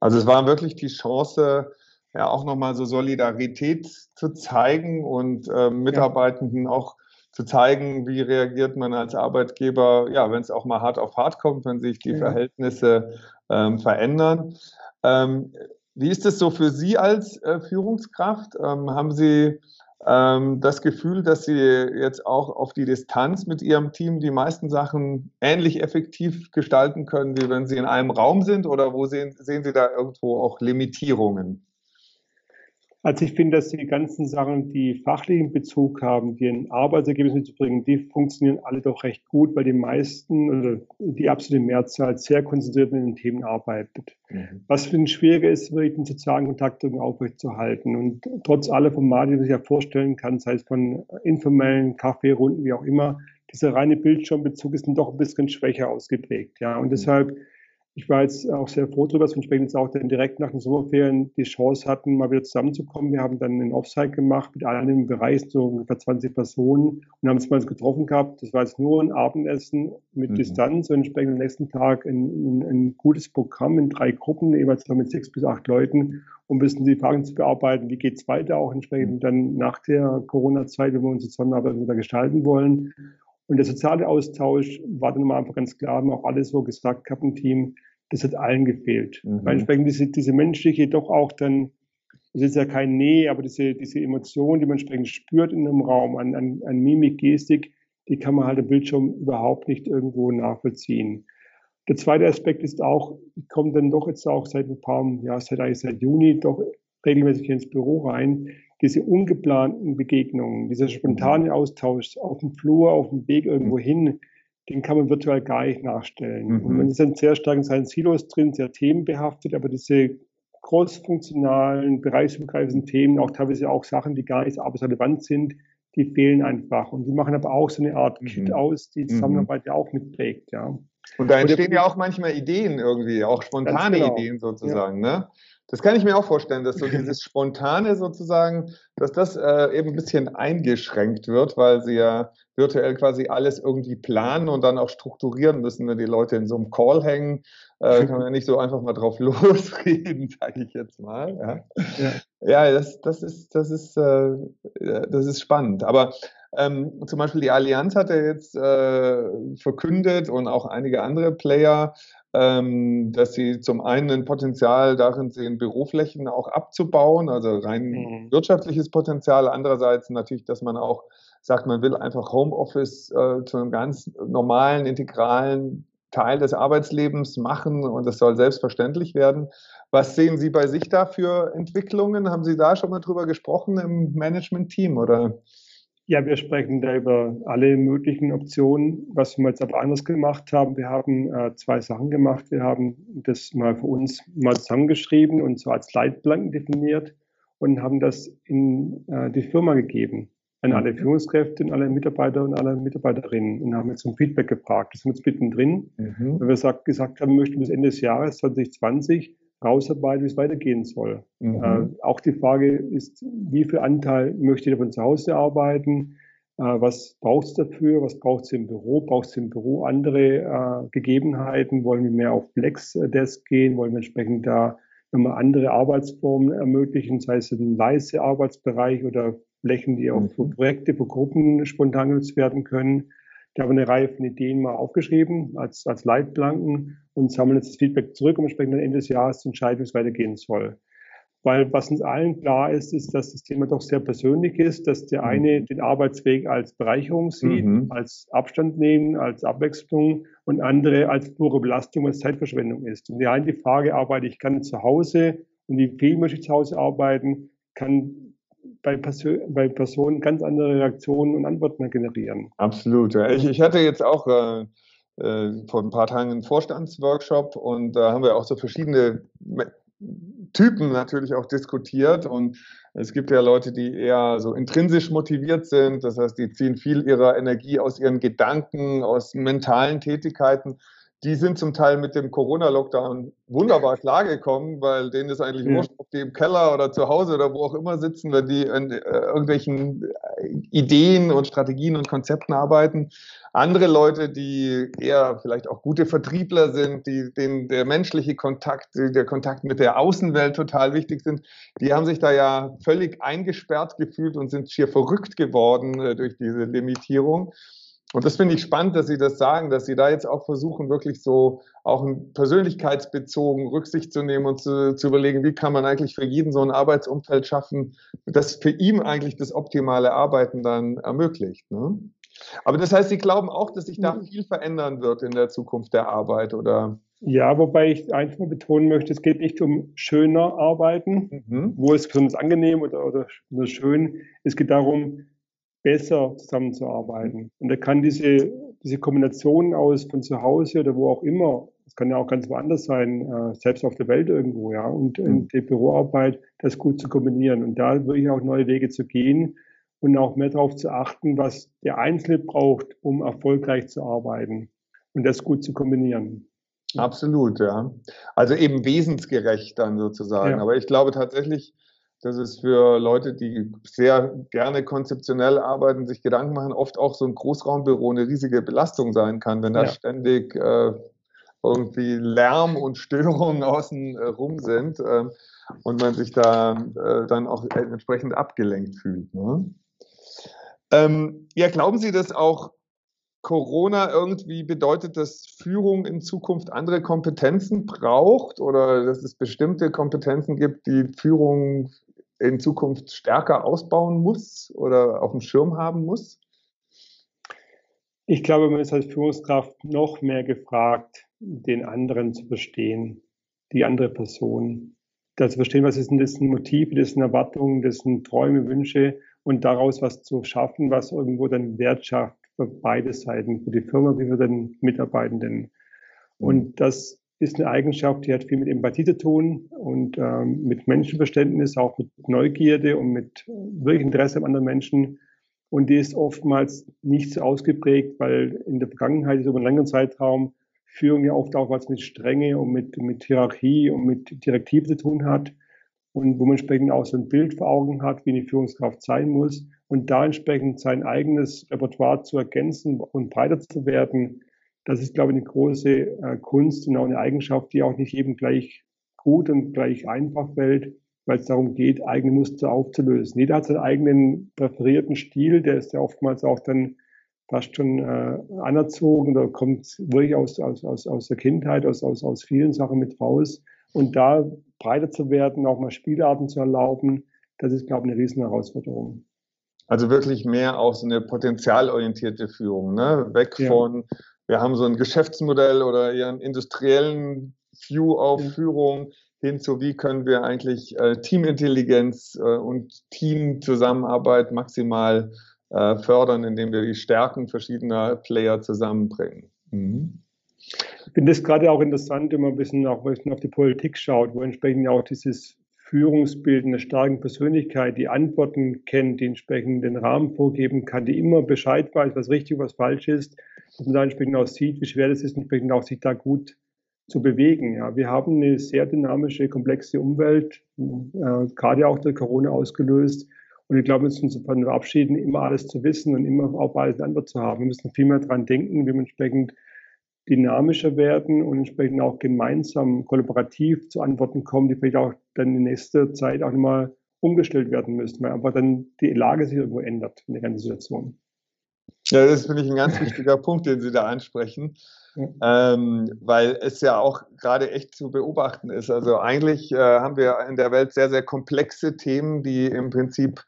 Also es war wirklich die Chance, ja auch nochmal so Solidarität zu zeigen und äh, Mitarbeitenden ja. auch zu zeigen, wie reagiert man als Arbeitgeber, ja, wenn es auch mal hart auf hart kommt, wenn sich die ja. Verhältnisse ähm, verändern. Ähm, wie ist es so für Sie als äh, Führungskraft? Ähm, haben Sie das Gefühl, dass Sie jetzt auch auf die Distanz mit Ihrem Team die meisten Sachen ähnlich effektiv gestalten können, wie wenn Sie in einem Raum sind? Oder wo sehen, sehen Sie da irgendwo auch Limitierungen? Also ich finde, dass die ganzen Sachen, die fachlichen Bezug haben, die ein Arbeitsergebnis mitzubringen, die funktionieren alle doch recht gut, weil die meisten oder die absolute Mehrzahl sehr konzentriert mit den Themen arbeitet. Mhm. Was für ein schwieriger ist, wirklich den sozialen Kontakt aufrechtzuerhalten. Und trotz aller Formate, die man sich ja vorstellen kann, sei es von informellen Kaffeerunden, wie auch immer, dieser reine Bildschirmbezug ist dann doch ein bisschen schwächer ausgeprägt. Ja, und mhm. deshalb ich war jetzt auch sehr froh darüber, dass wir entsprechend jetzt auch dann direkt nach den Sommerferien die Chance hatten, mal wieder zusammenzukommen. Wir haben dann einen Offsite gemacht mit allen im Bereich, so ungefähr 20 Personen und haben uns mal getroffen gehabt. Das war jetzt nur ein Abendessen mit mhm. Distanz und entsprechend am nächsten Tag ein, ein, ein, gutes Programm in drei Gruppen, jeweils noch mit sechs bis acht Leuten, um ein bisschen die Fragen zu bearbeiten, wie geht es weiter, auch entsprechend mhm. dann nach der Corona-Zeit, wenn wir unsere Zusammenarbeit wieder gestalten wollen. Und der soziale Austausch war dann mal einfach ganz klar, haben auch alles so gesagt gehabt im Team, das hat allen gefehlt. Mhm. Weil entsprechend diese, diese menschliche doch auch dann, es ist ja kein Nee, aber diese, diese Emotion, die man entsprechend spürt in einem Raum, an, an, an Mimik, Gestik, die kann man halt am Bildschirm überhaupt nicht irgendwo nachvollziehen. Der zweite Aspekt ist auch, ich komme dann doch jetzt auch seit ein paar, ja, seit eigentlich seit Juni doch regelmäßig ins Büro rein. Diese ungeplanten Begegnungen, dieser spontane Austausch auf dem Flur, auf dem Weg irgendwo hin, den kann man virtuell gar nicht nachstellen. Mhm. Und man ist dann sehr stark in seinen Silos drin, sehr themenbehaftet, aber diese großfunktionalen, bereichsübergreifenden Themen, auch teilweise auch Sachen, die gar nicht arbeitsrelevant sind, die fehlen einfach. Und die machen aber auch so eine Art mhm. Kit aus, die mhm. Zusammenarbeit ja auch mitprägt, ja. Und da entstehen ja auch manchmal Ideen irgendwie, auch spontane genau. Ideen sozusagen, ja. ne? Das kann ich mir auch vorstellen, dass so [LAUGHS] dieses Spontane sozusagen, dass das äh, eben ein bisschen eingeschränkt wird, weil sie ja virtuell quasi alles irgendwie planen und dann auch strukturieren müssen, wenn die Leute in so einem Call hängen. Äh, [LAUGHS] kann man ja nicht so einfach mal drauf [LAUGHS] losreden, sage ich jetzt mal. Ja, ja. ja das, das ist, das ist, äh, das ist spannend. Aber ähm, zum Beispiel die Allianz hat ja jetzt äh, verkündet und auch einige andere Player, ähm, dass sie zum einen ein Potenzial darin sehen, Büroflächen auch abzubauen, also rein mhm. wirtschaftliches Potenzial. Andererseits natürlich, dass man auch sagt, man will einfach Homeoffice äh, zu einem ganz normalen, integralen Teil des Arbeitslebens machen und es soll selbstverständlich werden. Was sehen Sie bei sich da für Entwicklungen? Haben Sie da schon mal drüber gesprochen im Management-Team oder? Ja, wir sprechen da über alle möglichen Optionen. Was wir jetzt aber anders gemacht haben, wir haben äh, zwei Sachen gemacht. Wir haben das mal für uns mal zusammengeschrieben und so als Leitplanken definiert und haben das in äh, die Firma gegeben, an alle mhm. Führungskräfte und alle Mitarbeiter und alle Mitarbeiterinnen und haben jetzt um Feedback gefragt. Das sind jetzt mittendrin, mhm. weil wir sagt, gesagt haben, wir möchten bis Ende des Jahres 2020 rausarbeiten, wie es weitergehen soll. Mhm. Äh, auch die Frage ist, wie viel Anteil möchte ihr von zu Hause arbeiten? Äh, was braucht es dafür? Was braucht es im Büro? Braucht es im Büro andere äh, Gegebenheiten? Wollen wir mehr auf Flex-Desk gehen? Wollen wir entsprechend da nochmal andere Arbeitsformen ermöglichen, sei es ein leise Arbeitsbereich oder Flächen, die auch für mhm. Projekte, für Gruppen spontan genutzt werden können. Haben wir eine Reihe von Ideen mal aufgeschrieben als, als Leitplanken und sammeln jetzt das Feedback zurück, um entsprechend am Ende des Jahres zu entscheiden, wie es weitergehen soll. Weil was uns allen klar ist, ist, dass das Thema doch sehr persönlich ist, dass der mhm. eine den Arbeitsweg als Bereicherung sieht, mhm. als Abstand nehmen, als Abwechslung und andere als pure Belastung, als Zeitverschwendung ist. Und die eine die Frage, arbeite ich gerne zu Hause und wie viel möchte ich zu Hause arbeiten, kann bei, Persön bei Personen ganz andere Reaktionen und Antworten generieren. Absolut. Ich, ich hatte jetzt auch äh, äh, vor ein paar Tagen einen Vorstandsworkshop und da haben wir auch so verschiedene Typen natürlich auch diskutiert und es gibt ja Leute, die eher so intrinsisch motiviert sind, das heißt, die ziehen viel ihrer Energie aus ihren Gedanken, aus mentalen Tätigkeiten. Die sind zum Teil mit dem Corona-Lockdown wunderbar [LAUGHS] klargekommen, weil denen ist eigentlich wurscht, ob die im Keller oder zu Hause oder wo auch immer sitzen, wenn die an äh, irgendwelchen Ideen und Strategien und Konzepten arbeiten andere Leute, die eher vielleicht auch gute Vertriebler sind, die, denen der menschliche Kontakt, der Kontakt mit der Außenwelt total wichtig sind, die haben sich da ja völlig eingesperrt gefühlt und sind schier verrückt geworden äh, durch diese Limitierung. Und das finde ich spannend, dass Sie das sagen, dass Sie da jetzt auch versuchen, wirklich so auch persönlichkeitsbezogen Rücksicht zu nehmen und zu, zu überlegen, wie kann man eigentlich für jeden so ein Arbeitsumfeld schaffen, das für ihn eigentlich das optimale Arbeiten dann ermöglicht. Ne? Aber das heißt, Sie glauben auch, dass sich da mhm. viel verändern wird in der Zukunft der Arbeit, oder? Ja, wobei ich einfach betonen möchte, es geht nicht um schöner Arbeiten, mhm. wo es besonders angenehm oder, oder, oder schön. Es geht darum, besser zusammenzuarbeiten. Und da kann diese, diese Kombination aus von zu Hause oder wo auch immer, es kann ja auch ganz woanders sein, äh, selbst auf der Welt irgendwo, ja, und, mhm. und die Büroarbeit, das gut zu kombinieren. Und da wirklich auch neue Wege zu gehen und auch mehr darauf zu achten, was der Einzelne braucht, um erfolgreich zu arbeiten und das gut zu kombinieren. Absolut, ja. Also eben wesensgerecht dann sozusagen. Ja. Aber ich glaube tatsächlich, dass es für Leute, die sehr gerne konzeptionell arbeiten, sich Gedanken machen, oft auch so ein Großraumbüro eine riesige Belastung sein kann, wenn da ja. ständig äh, irgendwie Lärm und Störungen [LAUGHS] außen äh, rum sind äh, und man sich da äh, dann auch entsprechend abgelenkt fühlt. Ne? Ähm, ja, glauben Sie, dass auch Corona irgendwie bedeutet, dass Führung in Zukunft andere Kompetenzen braucht oder dass es bestimmte Kompetenzen gibt, die Führung in Zukunft stärker ausbauen muss oder auf dem Schirm haben muss? Ich glaube, man ist als Führungskraft noch mehr gefragt, den anderen zu verstehen, die andere Person. Da zu verstehen, was ist denn das ein Motiv, das sind Erwartungen, das sind Träume, Wünsche und daraus was zu schaffen, was irgendwo dann Wert schafft für beide Seiten, für die Firma wie für den Mitarbeitenden. Und das ist eine Eigenschaft, die hat viel mit Empathie zu tun und ähm, mit Menschenverständnis, auch mit Neugierde und mit wirklich Interesse an anderen Menschen. Und die ist oftmals nicht so ausgeprägt, weil in der Vergangenheit, über einen längeren Zeitraum, Führung ja oft auch was mit Strenge und mit, mit Hierarchie und mit Direktive zu tun hat und wo man entsprechend auch so ein Bild vor Augen hat, wie eine Führungskraft sein muss und da entsprechend sein eigenes Repertoire zu ergänzen und breiter zu werden, das ist, glaube ich, eine große äh, Kunst und auch eine Eigenschaft, die auch nicht jedem gleich gut und gleich einfach fällt, weil es darum geht, eigene Muster aufzulösen. Jeder hat seinen eigenen präferierten Stil, der ist ja oftmals auch dann fast schon äh, anerzogen oder kommt wirklich aus, aus, aus, aus der Kindheit, aus, aus, aus vielen Sachen mit raus. Und da breiter zu werden, auch mal Spielarten zu erlauben, das ist, glaube ich, eine riesen Herausforderung. Also wirklich mehr auch so eine potenzialorientierte Führung, ne? Weg ja. von, wir haben so ein Geschäftsmodell oder eher einen industriellen View auf ja. Führung hin zu, wie können wir eigentlich äh, Teamintelligenz äh, und Teamzusammenarbeit maximal äh, fördern, indem wir die Stärken verschiedener Player zusammenbringen. Mhm. Ich finde es gerade auch interessant, wenn man ein bisschen, auch ein bisschen auf die Politik schaut, wo entsprechend auch dieses Führungsbild einer starken Persönlichkeit, die Antworten kennt, die entsprechend den Rahmen vorgeben kann, die immer Bescheid weiß, was richtig, was falsch ist, dass man da entsprechend auch sieht, wie schwer es ist, entsprechend auch sich da gut zu bewegen. Ja, wir haben eine sehr dynamische, komplexe Umwelt, äh, gerade auch durch Corona ausgelöst. Und ich glaube, wir müssen uns davon verabschieden, immer alles zu wissen und immer auf alles eine Antwort zu haben. Wir müssen viel mehr daran denken, wie man entsprechend dynamischer werden und entsprechend auch gemeinsam kollaborativ zu Antworten kommen, die vielleicht auch dann in nächster Zeit auch nochmal umgestellt werden müssen, weil einfach dann die Lage sich irgendwo ändert in der ganzen Situation. Ja, das finde ich ein ganz wichtiger [LAUGHS] Punkt, den Sie da ansprechen, ähm, weil es ja auch gerade echt zu beobachten ist. Also eigentlich äh, haben wir in der Welt sehr, sehr komplexe Themen, die im Prinzip,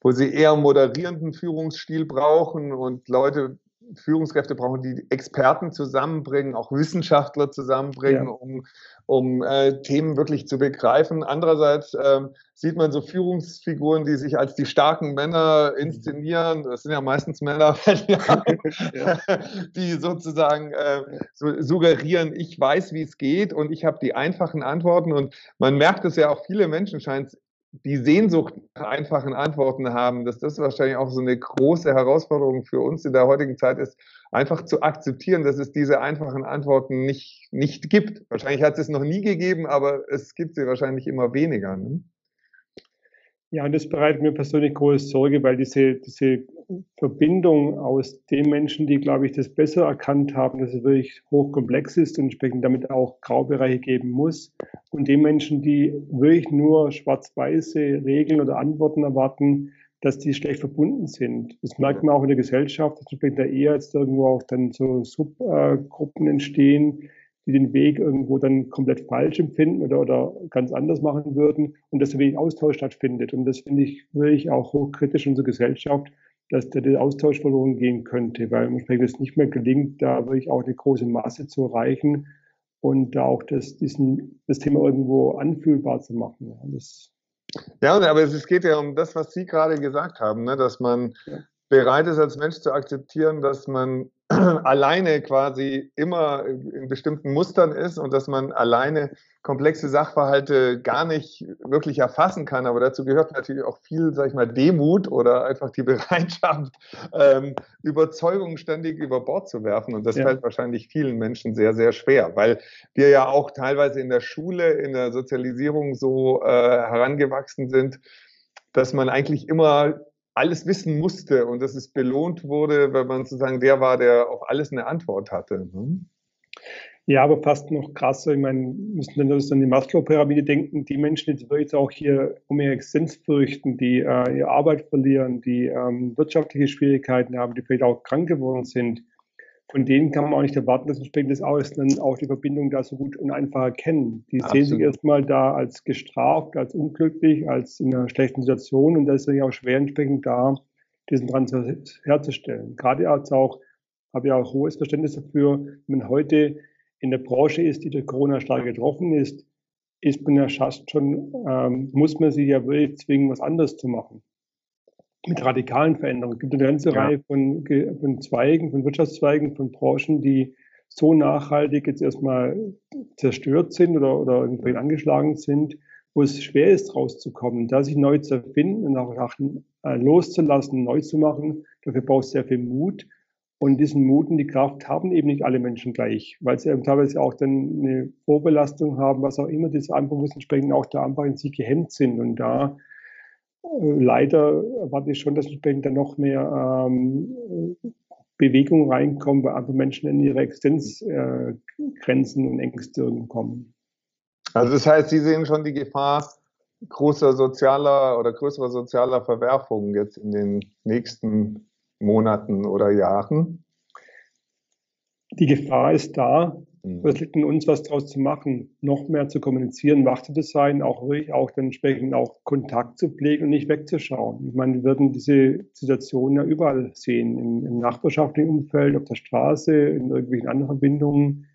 wo sie eher moderierenden Führungsstil brauchen und Leute Führungskräfte brauchen, die Experten zusammenbringen, auch Wissenschaftler zusammenbringen, ja. um, um äh, Themen wirklich zu begreifen. Andererseits ähm, sieht man so Führungsfiguren, die sich als die starken Männer inszenieren. Das sind ja meistens Männer, [LAUGHS] ja. die sozusagen äh, so suggerieren, ich weiß, wie es geht und ich habe die einfachen Antworten. Und man merkt es ja auch, viele Menschen scheinen es die Sehnsucht nach einfachen Antworten haben, dass das wahrscheinlich auch so eine große Herausforderung für uns in der heutigen Zeit ist, einfach zu akzeptieren, dass es diese einfachen Antworten nicht, nicht gibt. Wahrscheinlich hat es noch nie gegeben, aber es gibt sie wahrscheinlich immer weniger. Ne? Ja, und das bereitet mir persönlich große Sorge, weil diese, diese Verbindung aus den Menschen, die, glaube ich, das besser erkannt haben, dass es wirklich hochkomplex ist und entsprechend damit auch Graubereiche geben muss, und den Menschen, die wirklich nur schwarz-weiße Regeln oder Antworten erwarten, dass die schlecht verbunden sind. Das merkt man auch in der Gesellschaft, dass entsprechend da eher jetzt irgendwo auch dann so Subgruppen entstehen, die den Weg irgendwo dann komplett falsch empfinden oder, oder ganz anders machen würden und dass wenig Austausch stattfindet. Und das finde ich wirklich auch hochkritisch in unserer Gesellschaft, dass da der Austausch verloren gehen könnte, weil es nicht mehr gelingt, da wirklich auch eine große Masse zu erreichen und da auch das, diesen, das Thema irgendwo anfühlbar zu machen. Ja, das ja aber es geht ja um das, was Sie gerade gesagt haben, ne? dass man ja. Bereit ist, als Mensch zu akzeptieren, dass man [CLEARS THROAT] alleine quasi immer in bestimmten Mustern ist und dass man alleine komplexe Sachverhalte gar nicht wirklich erfassen kann. Aber dazu gehört natürlich auch viel, sag ich mal, Demut oder einfach die [LAUGHS] Bereitschaft, ähm, Überzeugungen ständig über Bord zu werfen. Und das ja. fällt wahrscheinlich vielen Menschen sehr, sehr schwer, weil wir ja auch teilweise in der Schule, in der Sozialisierung so äh, herangewachsen sind, dass man eigentlich immer alles wissen musste und dass es belohnt wurde, wenn man sozusagen der war, der auf alles eine Antwort hatte. Ne? Ja, aber fast noch krasser. Ich meine, müssen dann an die Maslow-Pyramide denken. Die Menschen, die wirklich auch hier um ihre Existenz fürchten, die äh, ihre Arbeit verlieren, die ähm, wirtschaftliche Schwierigkeiten haben, die vielleicht auch krank geworden sind, von denen kann man auch nicht erwarten, dass entsprechend das Außen auch die Verbindung da so gut und einfach erkennen. Die Absolut. sehen sich erstmal da als gestraft, als unglücklich, als in einer schlechten Situation und da ist es ja auch schwer, entsprechend da diesen Transfer herzustellen. Gerade als auch, habe ich auch hohes Verständnis dafür, wenn man heute in der Branche ist, die durch Corona stark getroffen ist, ist man ja fast schon, ähm, muss man sich ja wirklich zwingen, was anderes zu machen mit radikalen Veränderungen. Es gibt eine ganze ja. Reihe von, von Zweigen, von Wirtschaftszweigen, von Branchen, die so nachhaltig jetzt erstmal zerstört sind oder, oder irgendwie angeschlagen sind, wo es schwer ist, rauszukommen. Da sich neu zu erfinden und auch nach, äh, loszulassen, neu zu machen, dafür braucht es sehr viel Mut. Und diesen Mut und die Kraft haben eben nicht alle Menschen gleich, weil sie eben teilweise auch dann eine Vorbelastung haben, was auch immer, das einfach muss entsprechend auch da einfach in sich gehemmt sind. Und da leider erwarte ich schon, dass entsprechend dann noch mehr ähm, Bewegung reinkommt, weil andere Menschen in ihre Existenzgrenzen äh, und Ängste kommen. Also das heißt, Sie sehen schon die Gefahr großer sozialer oder größerer sozialer Verwerfungen jetzt in den nächsten Monaten oder Jahren? Die Gefahr ist da, Mhm. Es liegt in uns, was daraus zu machen, noch mehr zu kommunizieren, wach zu sein, auch wirklich auch entsprechend auch Kontakt zu pflegen und nicht wegzuschauen. Ich meine, wir würden diese Situation ja überall sehen, im, im nachbarschaftlichen Umfeld, auf der Straße, in irgendwelchen anderen Verbindungen.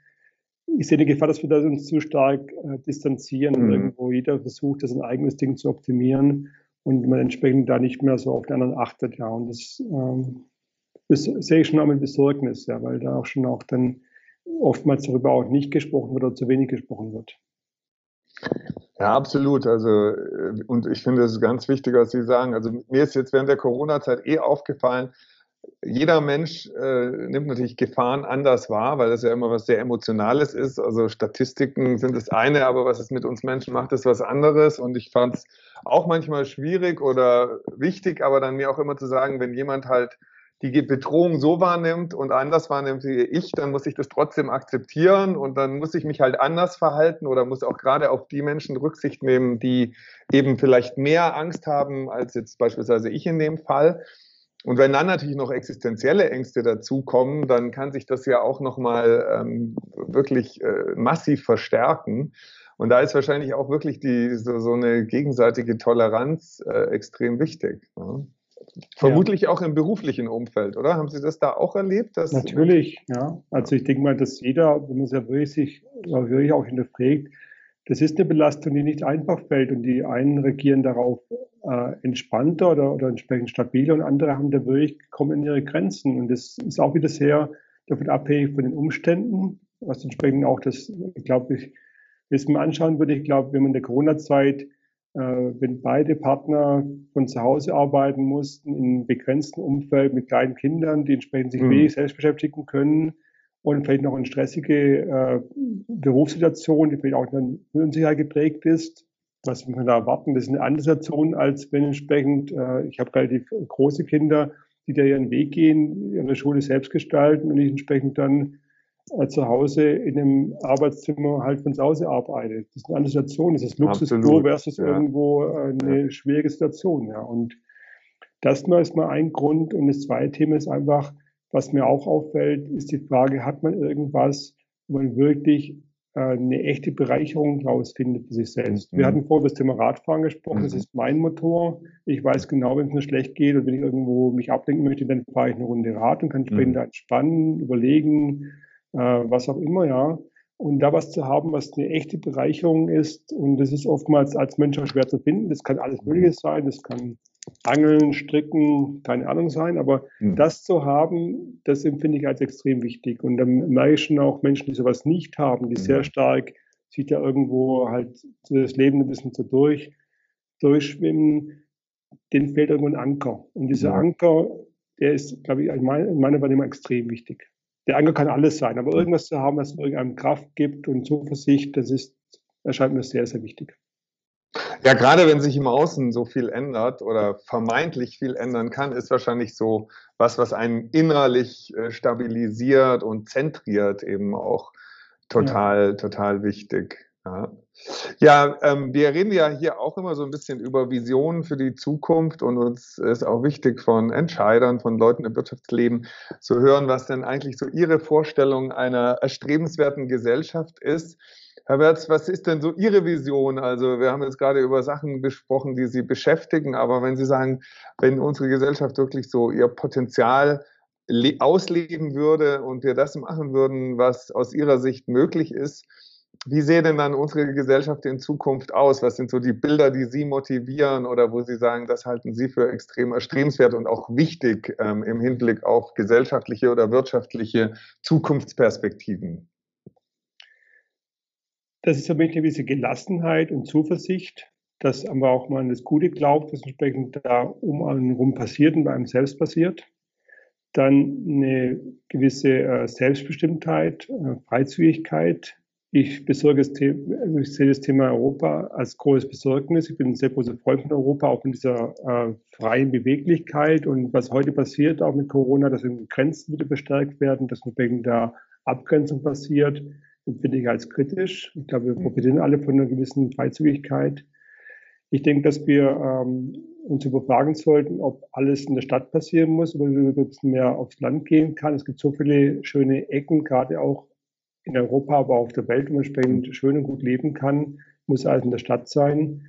Ich sehe die Gefahr, dass wir da uns zu stark äh, distanzieren mhm. und irgendwo jeder versucht, das ein eigenes Ding zu optimieren und man entsprechend da nicht mehr so auf den anderen achtet. Ja, und das, ähm, das sehe ich schon auch mit Besorgnis, ja, weil da auch schon auch dann oftmals darüber auch nicht gesprochen wird oder zu wenig gesprochen wird. Ja, absolut. Also, äh, und ich finde, es ganz wichtig, was Sie sagen. Also, mir ist jetzt während der Corona-Zeit eh aufgefallen, jeder Mensch äh, nimmt natürlich Gefahren anders wahr, weil das ja immer was sehr Emotionales ist. Also Statistiken sind das eine, aber was es mit uns Menschen macht, ist was anderes. Und ich fand es auch manchmal schwierig oder wichtig, aber dann mir auch immer zu sagen, wenn jemand halt die Bedrohung so wahrnimmt und anders wahrnimmt wie ich, dann muss ich das trotzdem akzeptieren und dann muss ich mich halt anders verhalten oder muss auch gerade auf die Menschen Rücksicht nehmen, die eben vielleicht mehr Angst haben als jetzt beispielsweise ich in dem Fall. Und wenn dann natürlich noch existenzielle Ängste dazukommen, dann kann sich das ja auch nochmal ähm, wirklich äh, massiv verstärken. Und da ist wahrscheinlich auch wirklich die, so, so eine gegenseitige Toleranz äh, extrem wichtig. Ne? Vermutlich ja. auch im beruflichen Umfeld, oder? Haben Sie das da auch erlebt? Natürlich, ja. Also ich denke mal, dass jeder, wenn man ja wirklich sich wirklich auch hinterfragt, das ist eine Belastung, die nicht einfach fällt und die einen reagieren darauf äh, entspannter oder, oder entsprechend stabiler und andere haben da wirklich kommen in ihre Grenzen und das ist auch wieder sehr davon abhängig von den Umständen, was entsprechend auch das, glaube, ich, wenn mir anschauen würde, ich glaube, wenn man in der Corona-Zeit äh, wenn beide Partner von zu Hause arbeiten mussten, in einem begrenzten Umfeld mit kleinen Kindern, die entsprechend sich mhm. wenig selbst beschäftigen können und vielleicht noch eine stressige äh, Berufssituation, die vielleicht auch dann Unsicherheit geprägt ist. Was muss man da erwarten? Das ist eine andere Situation, als wenn entsprechend, äh, ich habe relativ große Kinder, die da ihren Weg gehen, ihre Schule selbst gestalten und ich entsprechend dann äh, zu Hause in einem Arbeitszimmer halt von zu Hause arbeite. Das ist eine andere Situation. Das ist Luxusbüro versus ja. irgendwo äh, eine ja. schwierige Situation. Ja. Und das nur ist mal ein Grund. Und das zweite Thema ist einfach, was mir auch auffällt, ist die Frage, hat man irgendwas, wo man wirklich äh, eine echte Bereicherung daraus findet für sich selbst. Mhm. Wir hatten vorher das Thema Radfahren gesprochen, mhm. das ist mein Motor. Ich weiß genau, wenn es mir schlecht geht und wenn ich irgendwo mich ablenken möchte, dann fahre ich eine Runde Rad und kann entsprechend mhm. entspannen, überlegen, äh, was auch immer, ja. Und da was zu haben, was eine echte Bereicherung ist, und das ist oftmals als Mensch auch schwer zu finden. Das kann alles Mögliche sein, das kann Angeln, Stricken, keine Ahnung sein, aber mhm. das zu haben, das empfinde ich als extrem wichtig. Und dann merke ich schon auch Menschen, die sowas nicht haben, die mhm. sehr stark sich da irgendwo halt das Leben ein bisschen so durch, durchschwimmen, denen fehlt irgendwo ein Anker. Und dieser ja. Anker, der ist, glaube ich, in meiner Wahrnehmung extrem wichtig der Anker kann alles sein, aber irgendwas zu haben, was irgendeinem Kraft gibt und Zuversicht, das ist, erscheint mir sehr, sehr wichtig. Ja, gerade wenn sich im Außen so viel ändert oder vermeintlich viel ändern kann, ist wahrscheinlich so was, was einen innerlich äh, stabilisiert und zentriert eben auch total, ja. total wichtig. Ja, ja ähm, wir reden ja hier auch immer so ein bisschen über Visionen für die Zukunft und uns ist auch wichtig von Entscheidern, von Leuten im Wirtschaftsleben zu hören, was denn eigentlich so ihre Vorstellung einer erstrebenswerten Gesellschaft ist. Herr Wertz, was ist denn so Ihre Vision? Also wir haben jetzt gerade über Sachen gesprochen, die Sie beschäftigen, aber wenn Sie sagen, wenn unsere Gesellschaft wirklich so ihr Potenzial ausleben würde und wir das machen würden, was aus Ihrer Sicht möglich ist, wie sähe denn dann unsere Gesellschaft in Zukunft aus? Was sind so die Bilder, die Sie motivieren oder wo Sie sagen, das halten Sie für extrem erstrebenswert und auch wichtig ähm, im Hinblick auf gesellschaftliche oder wirtschaftliche Zukunftsperspektiven? Das ist für mich eine gewisse Gelassenheit und Zuversicht, dass man auch mal an das Gute glaubt, was entsprechend da um einen herum passiert und bei einem selbst passiert. Dann eine gewisse äh, Selbstbestimmtheit, äh, Freizügigkeit, ich besorge das Thema, ich sehe das Thema Europa als großes Besorgnis. Ich bin ein sehr großer Freund von Europa, auch in dieser äh, freien Beweglichkeit. Und was heute passiert, auch mit Corona, dass Grenzen wieder bestärkt werden, dass wegen der Abgrenzung passiert, empfinde ich als kritisch. Ich glaube, wir mhm. profitieren alle von einer gewissen Freizügigkeit. Ich denke, dass wir ähm, uns überfragen sollten, ob alles in der Stadt passieren muss oder wir ein bisschen mehr aufs Land gehen kann. Es gibt so viele schöne Ecken, gerade auch in Europa, aber auch auf der Welt entsprechend schön und gut leben kann, muss also in der Stadt sein.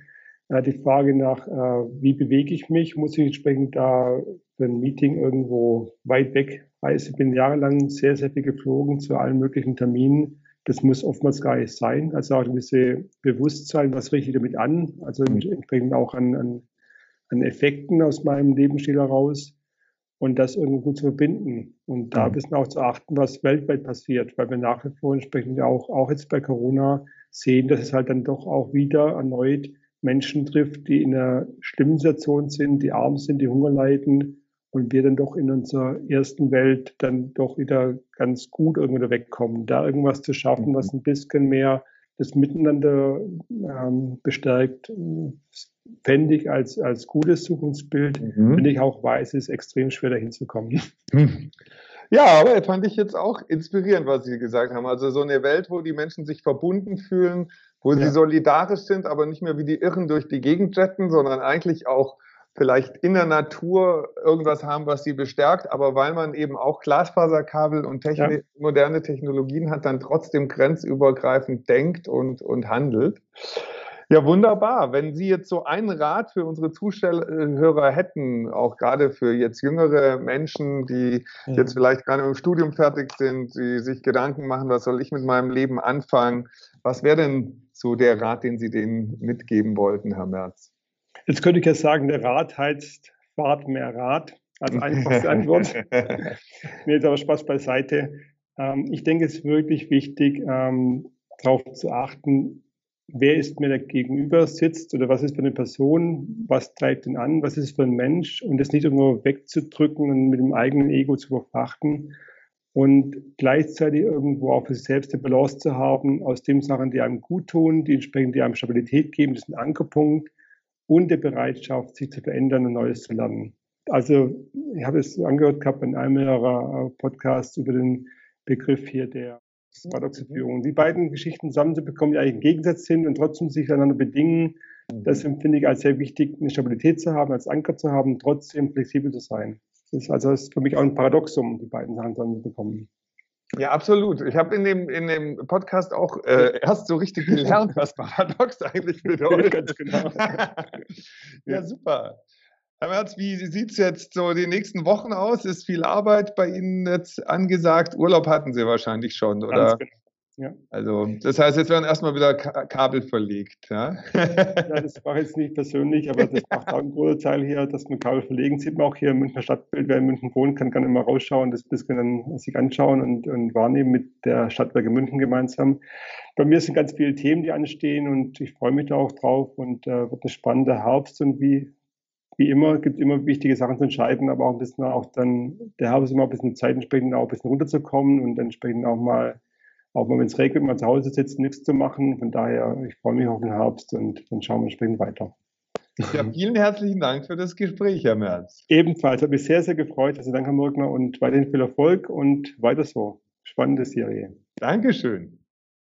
Die Frage nach, äh, wie bewege ich mich, muss ich entsprechend da für ein Meeting irgendwo weit weg reisen. Ich bin jahrelang sehr, sehr viel geflogen zu allen möglichen Terminen. Das muss oftmals gar nicht sein. Also auch ein bisschen Bewusstsein, was richte ich damit an? Also mhm. entsprechend auch an, an, an Effekten aus meinem Lebensstil heraus und das irgendwie gut zu verbinden. Und da ein bisschen auch zu achten, was weltweit passiert, weil wir nach wie vor entsprechend auch, auch jetzt bei Corona sehen, dass es halt dann doch auch wieder erneut Menschen trifft, die in einer schlimmen Situation sind, die arm sind, die Hunger leiden und wir dann doch in unserer ersten Welt dann doch wieder ganz gut irgendwo wegkommen. Da irgendwas zu schaffen, was mhm. ein bisschen mehr das Miteinander ähm, bestärkt, fände ich als, als gutes Zukunftsbild, mhm. wenn ich auch weiß, es ist extrem schwer dahin zu kommen. Ja, aber fand ich jetzt auch inspirierend, was Sie gesagt haben. Also so eine Welt, wo die Menschen sich verbunden fühlen, wo ja. sie solidarisch sind, aber nicht mehr wie die Irren durch die Gegend jetten, sondern eigentlich auch vielleicht in der Natur irgendwas haben, was sie bestärkt, aber weil man eben auch Glasfaserkabel und Techni ja. moderne Technologien hat, dann trotzdem grenzübergreifend denkt und, und handelt. Ja, wunderbar. Wenn Sie jetzt so einen Rat für unsere Zuhörer hätten, auch gerade für jetzt jüngere Menschen, die ja. jetzt vielleicht gerade im Studium fertig sind, die sich Gedanken machen, was soll ich mit meinem Leben anfangen? Was wäre denn so der Rat, den Sie denen mitgeben wollten, Herr Merz? Jetzt könnte ich ja sagen, der Rat heißt, fahrt mehr Rad als einfachste Antwort. [LAUGHS] nee, jetzt aber Spaß beiseite. Ähm, ich denke, es ist wirklich wichtig, ähm, darauf zu achten, wer ist mir da gegenüber sitzt oder was ist für eine Person, was treibt ihn an, was ist für ein Mensch und das nicht irgendwo wegzudrücken und mit dem eigenen Ego zu verfrachten und gleichzeitig irgendwo auch für sich selbst eine Balance zu haben aus den Sachen, die einem gut tun, die entsprechend die einem Stabilität geben, das ist ein Ankerpunkt und der Bereitschaft, sich zu verändern und Neues zu lernen. Also ich habe es angehört gehabt in einem ihrer Podcasts über den Begriff hier der Paradoxifierung. Die beiden Geschichten zusammenzubekommen, die eigentlich im Gegensatz sind und trotzdem sich einander bedingen, mhm. das empfinde ich als sehr wichtig, eine Stabilität zu haben, als Anker zu haben, trotzdem flexibel zu sein. Das ist also das ist für mich auch ein Paradoxum, die beiden Sachen zusammenzubekommen. Ja, absolut. Ich habe in dem, in dem Podcast auch äh, erst so richtig gelernt, was Paradox [LAUGHS] eigentlich [LAUGHS] bedeutet. Ganz genau. [LAUGHS] ja, super. Herr Merz, wie sieht es jetzt so die nächsten Wochen aus? Ist viel Arbeit bei Ihnen jetzt angesagt? Urlaub hatten Sie wahrscheinlich schon, oder? Genau. Ja. Also, das heißt, jetzt werden erstmal wieder Kabel verlegt. Ja? ja, das mache ich jetzt nicht persönlich, aber das macht auch einen großen Teil hier, dass man Kabel verlegen. Sieht man auch hier im Münchner Stadtbild. Wer in München wohnt, kann, kann immer rausschauen, das bisschen dann sich anschauen und, und wahrnehmen mit der Stadtwerke München gemeinsam. Bei mir sind ganz viele Themen, die anstehen und ich freue mich da auch drauf und äh, wird ein spannender Herbst und wie, wie immer, gibt es immer wichtige Sachen zu entscheiden, aber auch ein bisschen auch dann, der Herbst ist immer ein bisschen Zeit, entsprechend auch ein bisschen runterzukommen und entsprechend auch mal auch mal, wenn es regnet, mal zu Hause sitzen, nichts zu machen. Von daher, ich freue mich auf den Herbst und dann schauen wir entsprechend weiter. Ja, vielen herzlichen Dank für das Gespräch, Herr Merz. Ebenfalls, hat mich sehr, sehr gefreut. Also danke, Herr Murgner, und weiterhin viel Erfolg und weiter so. Spannende Serie. Dankeschön.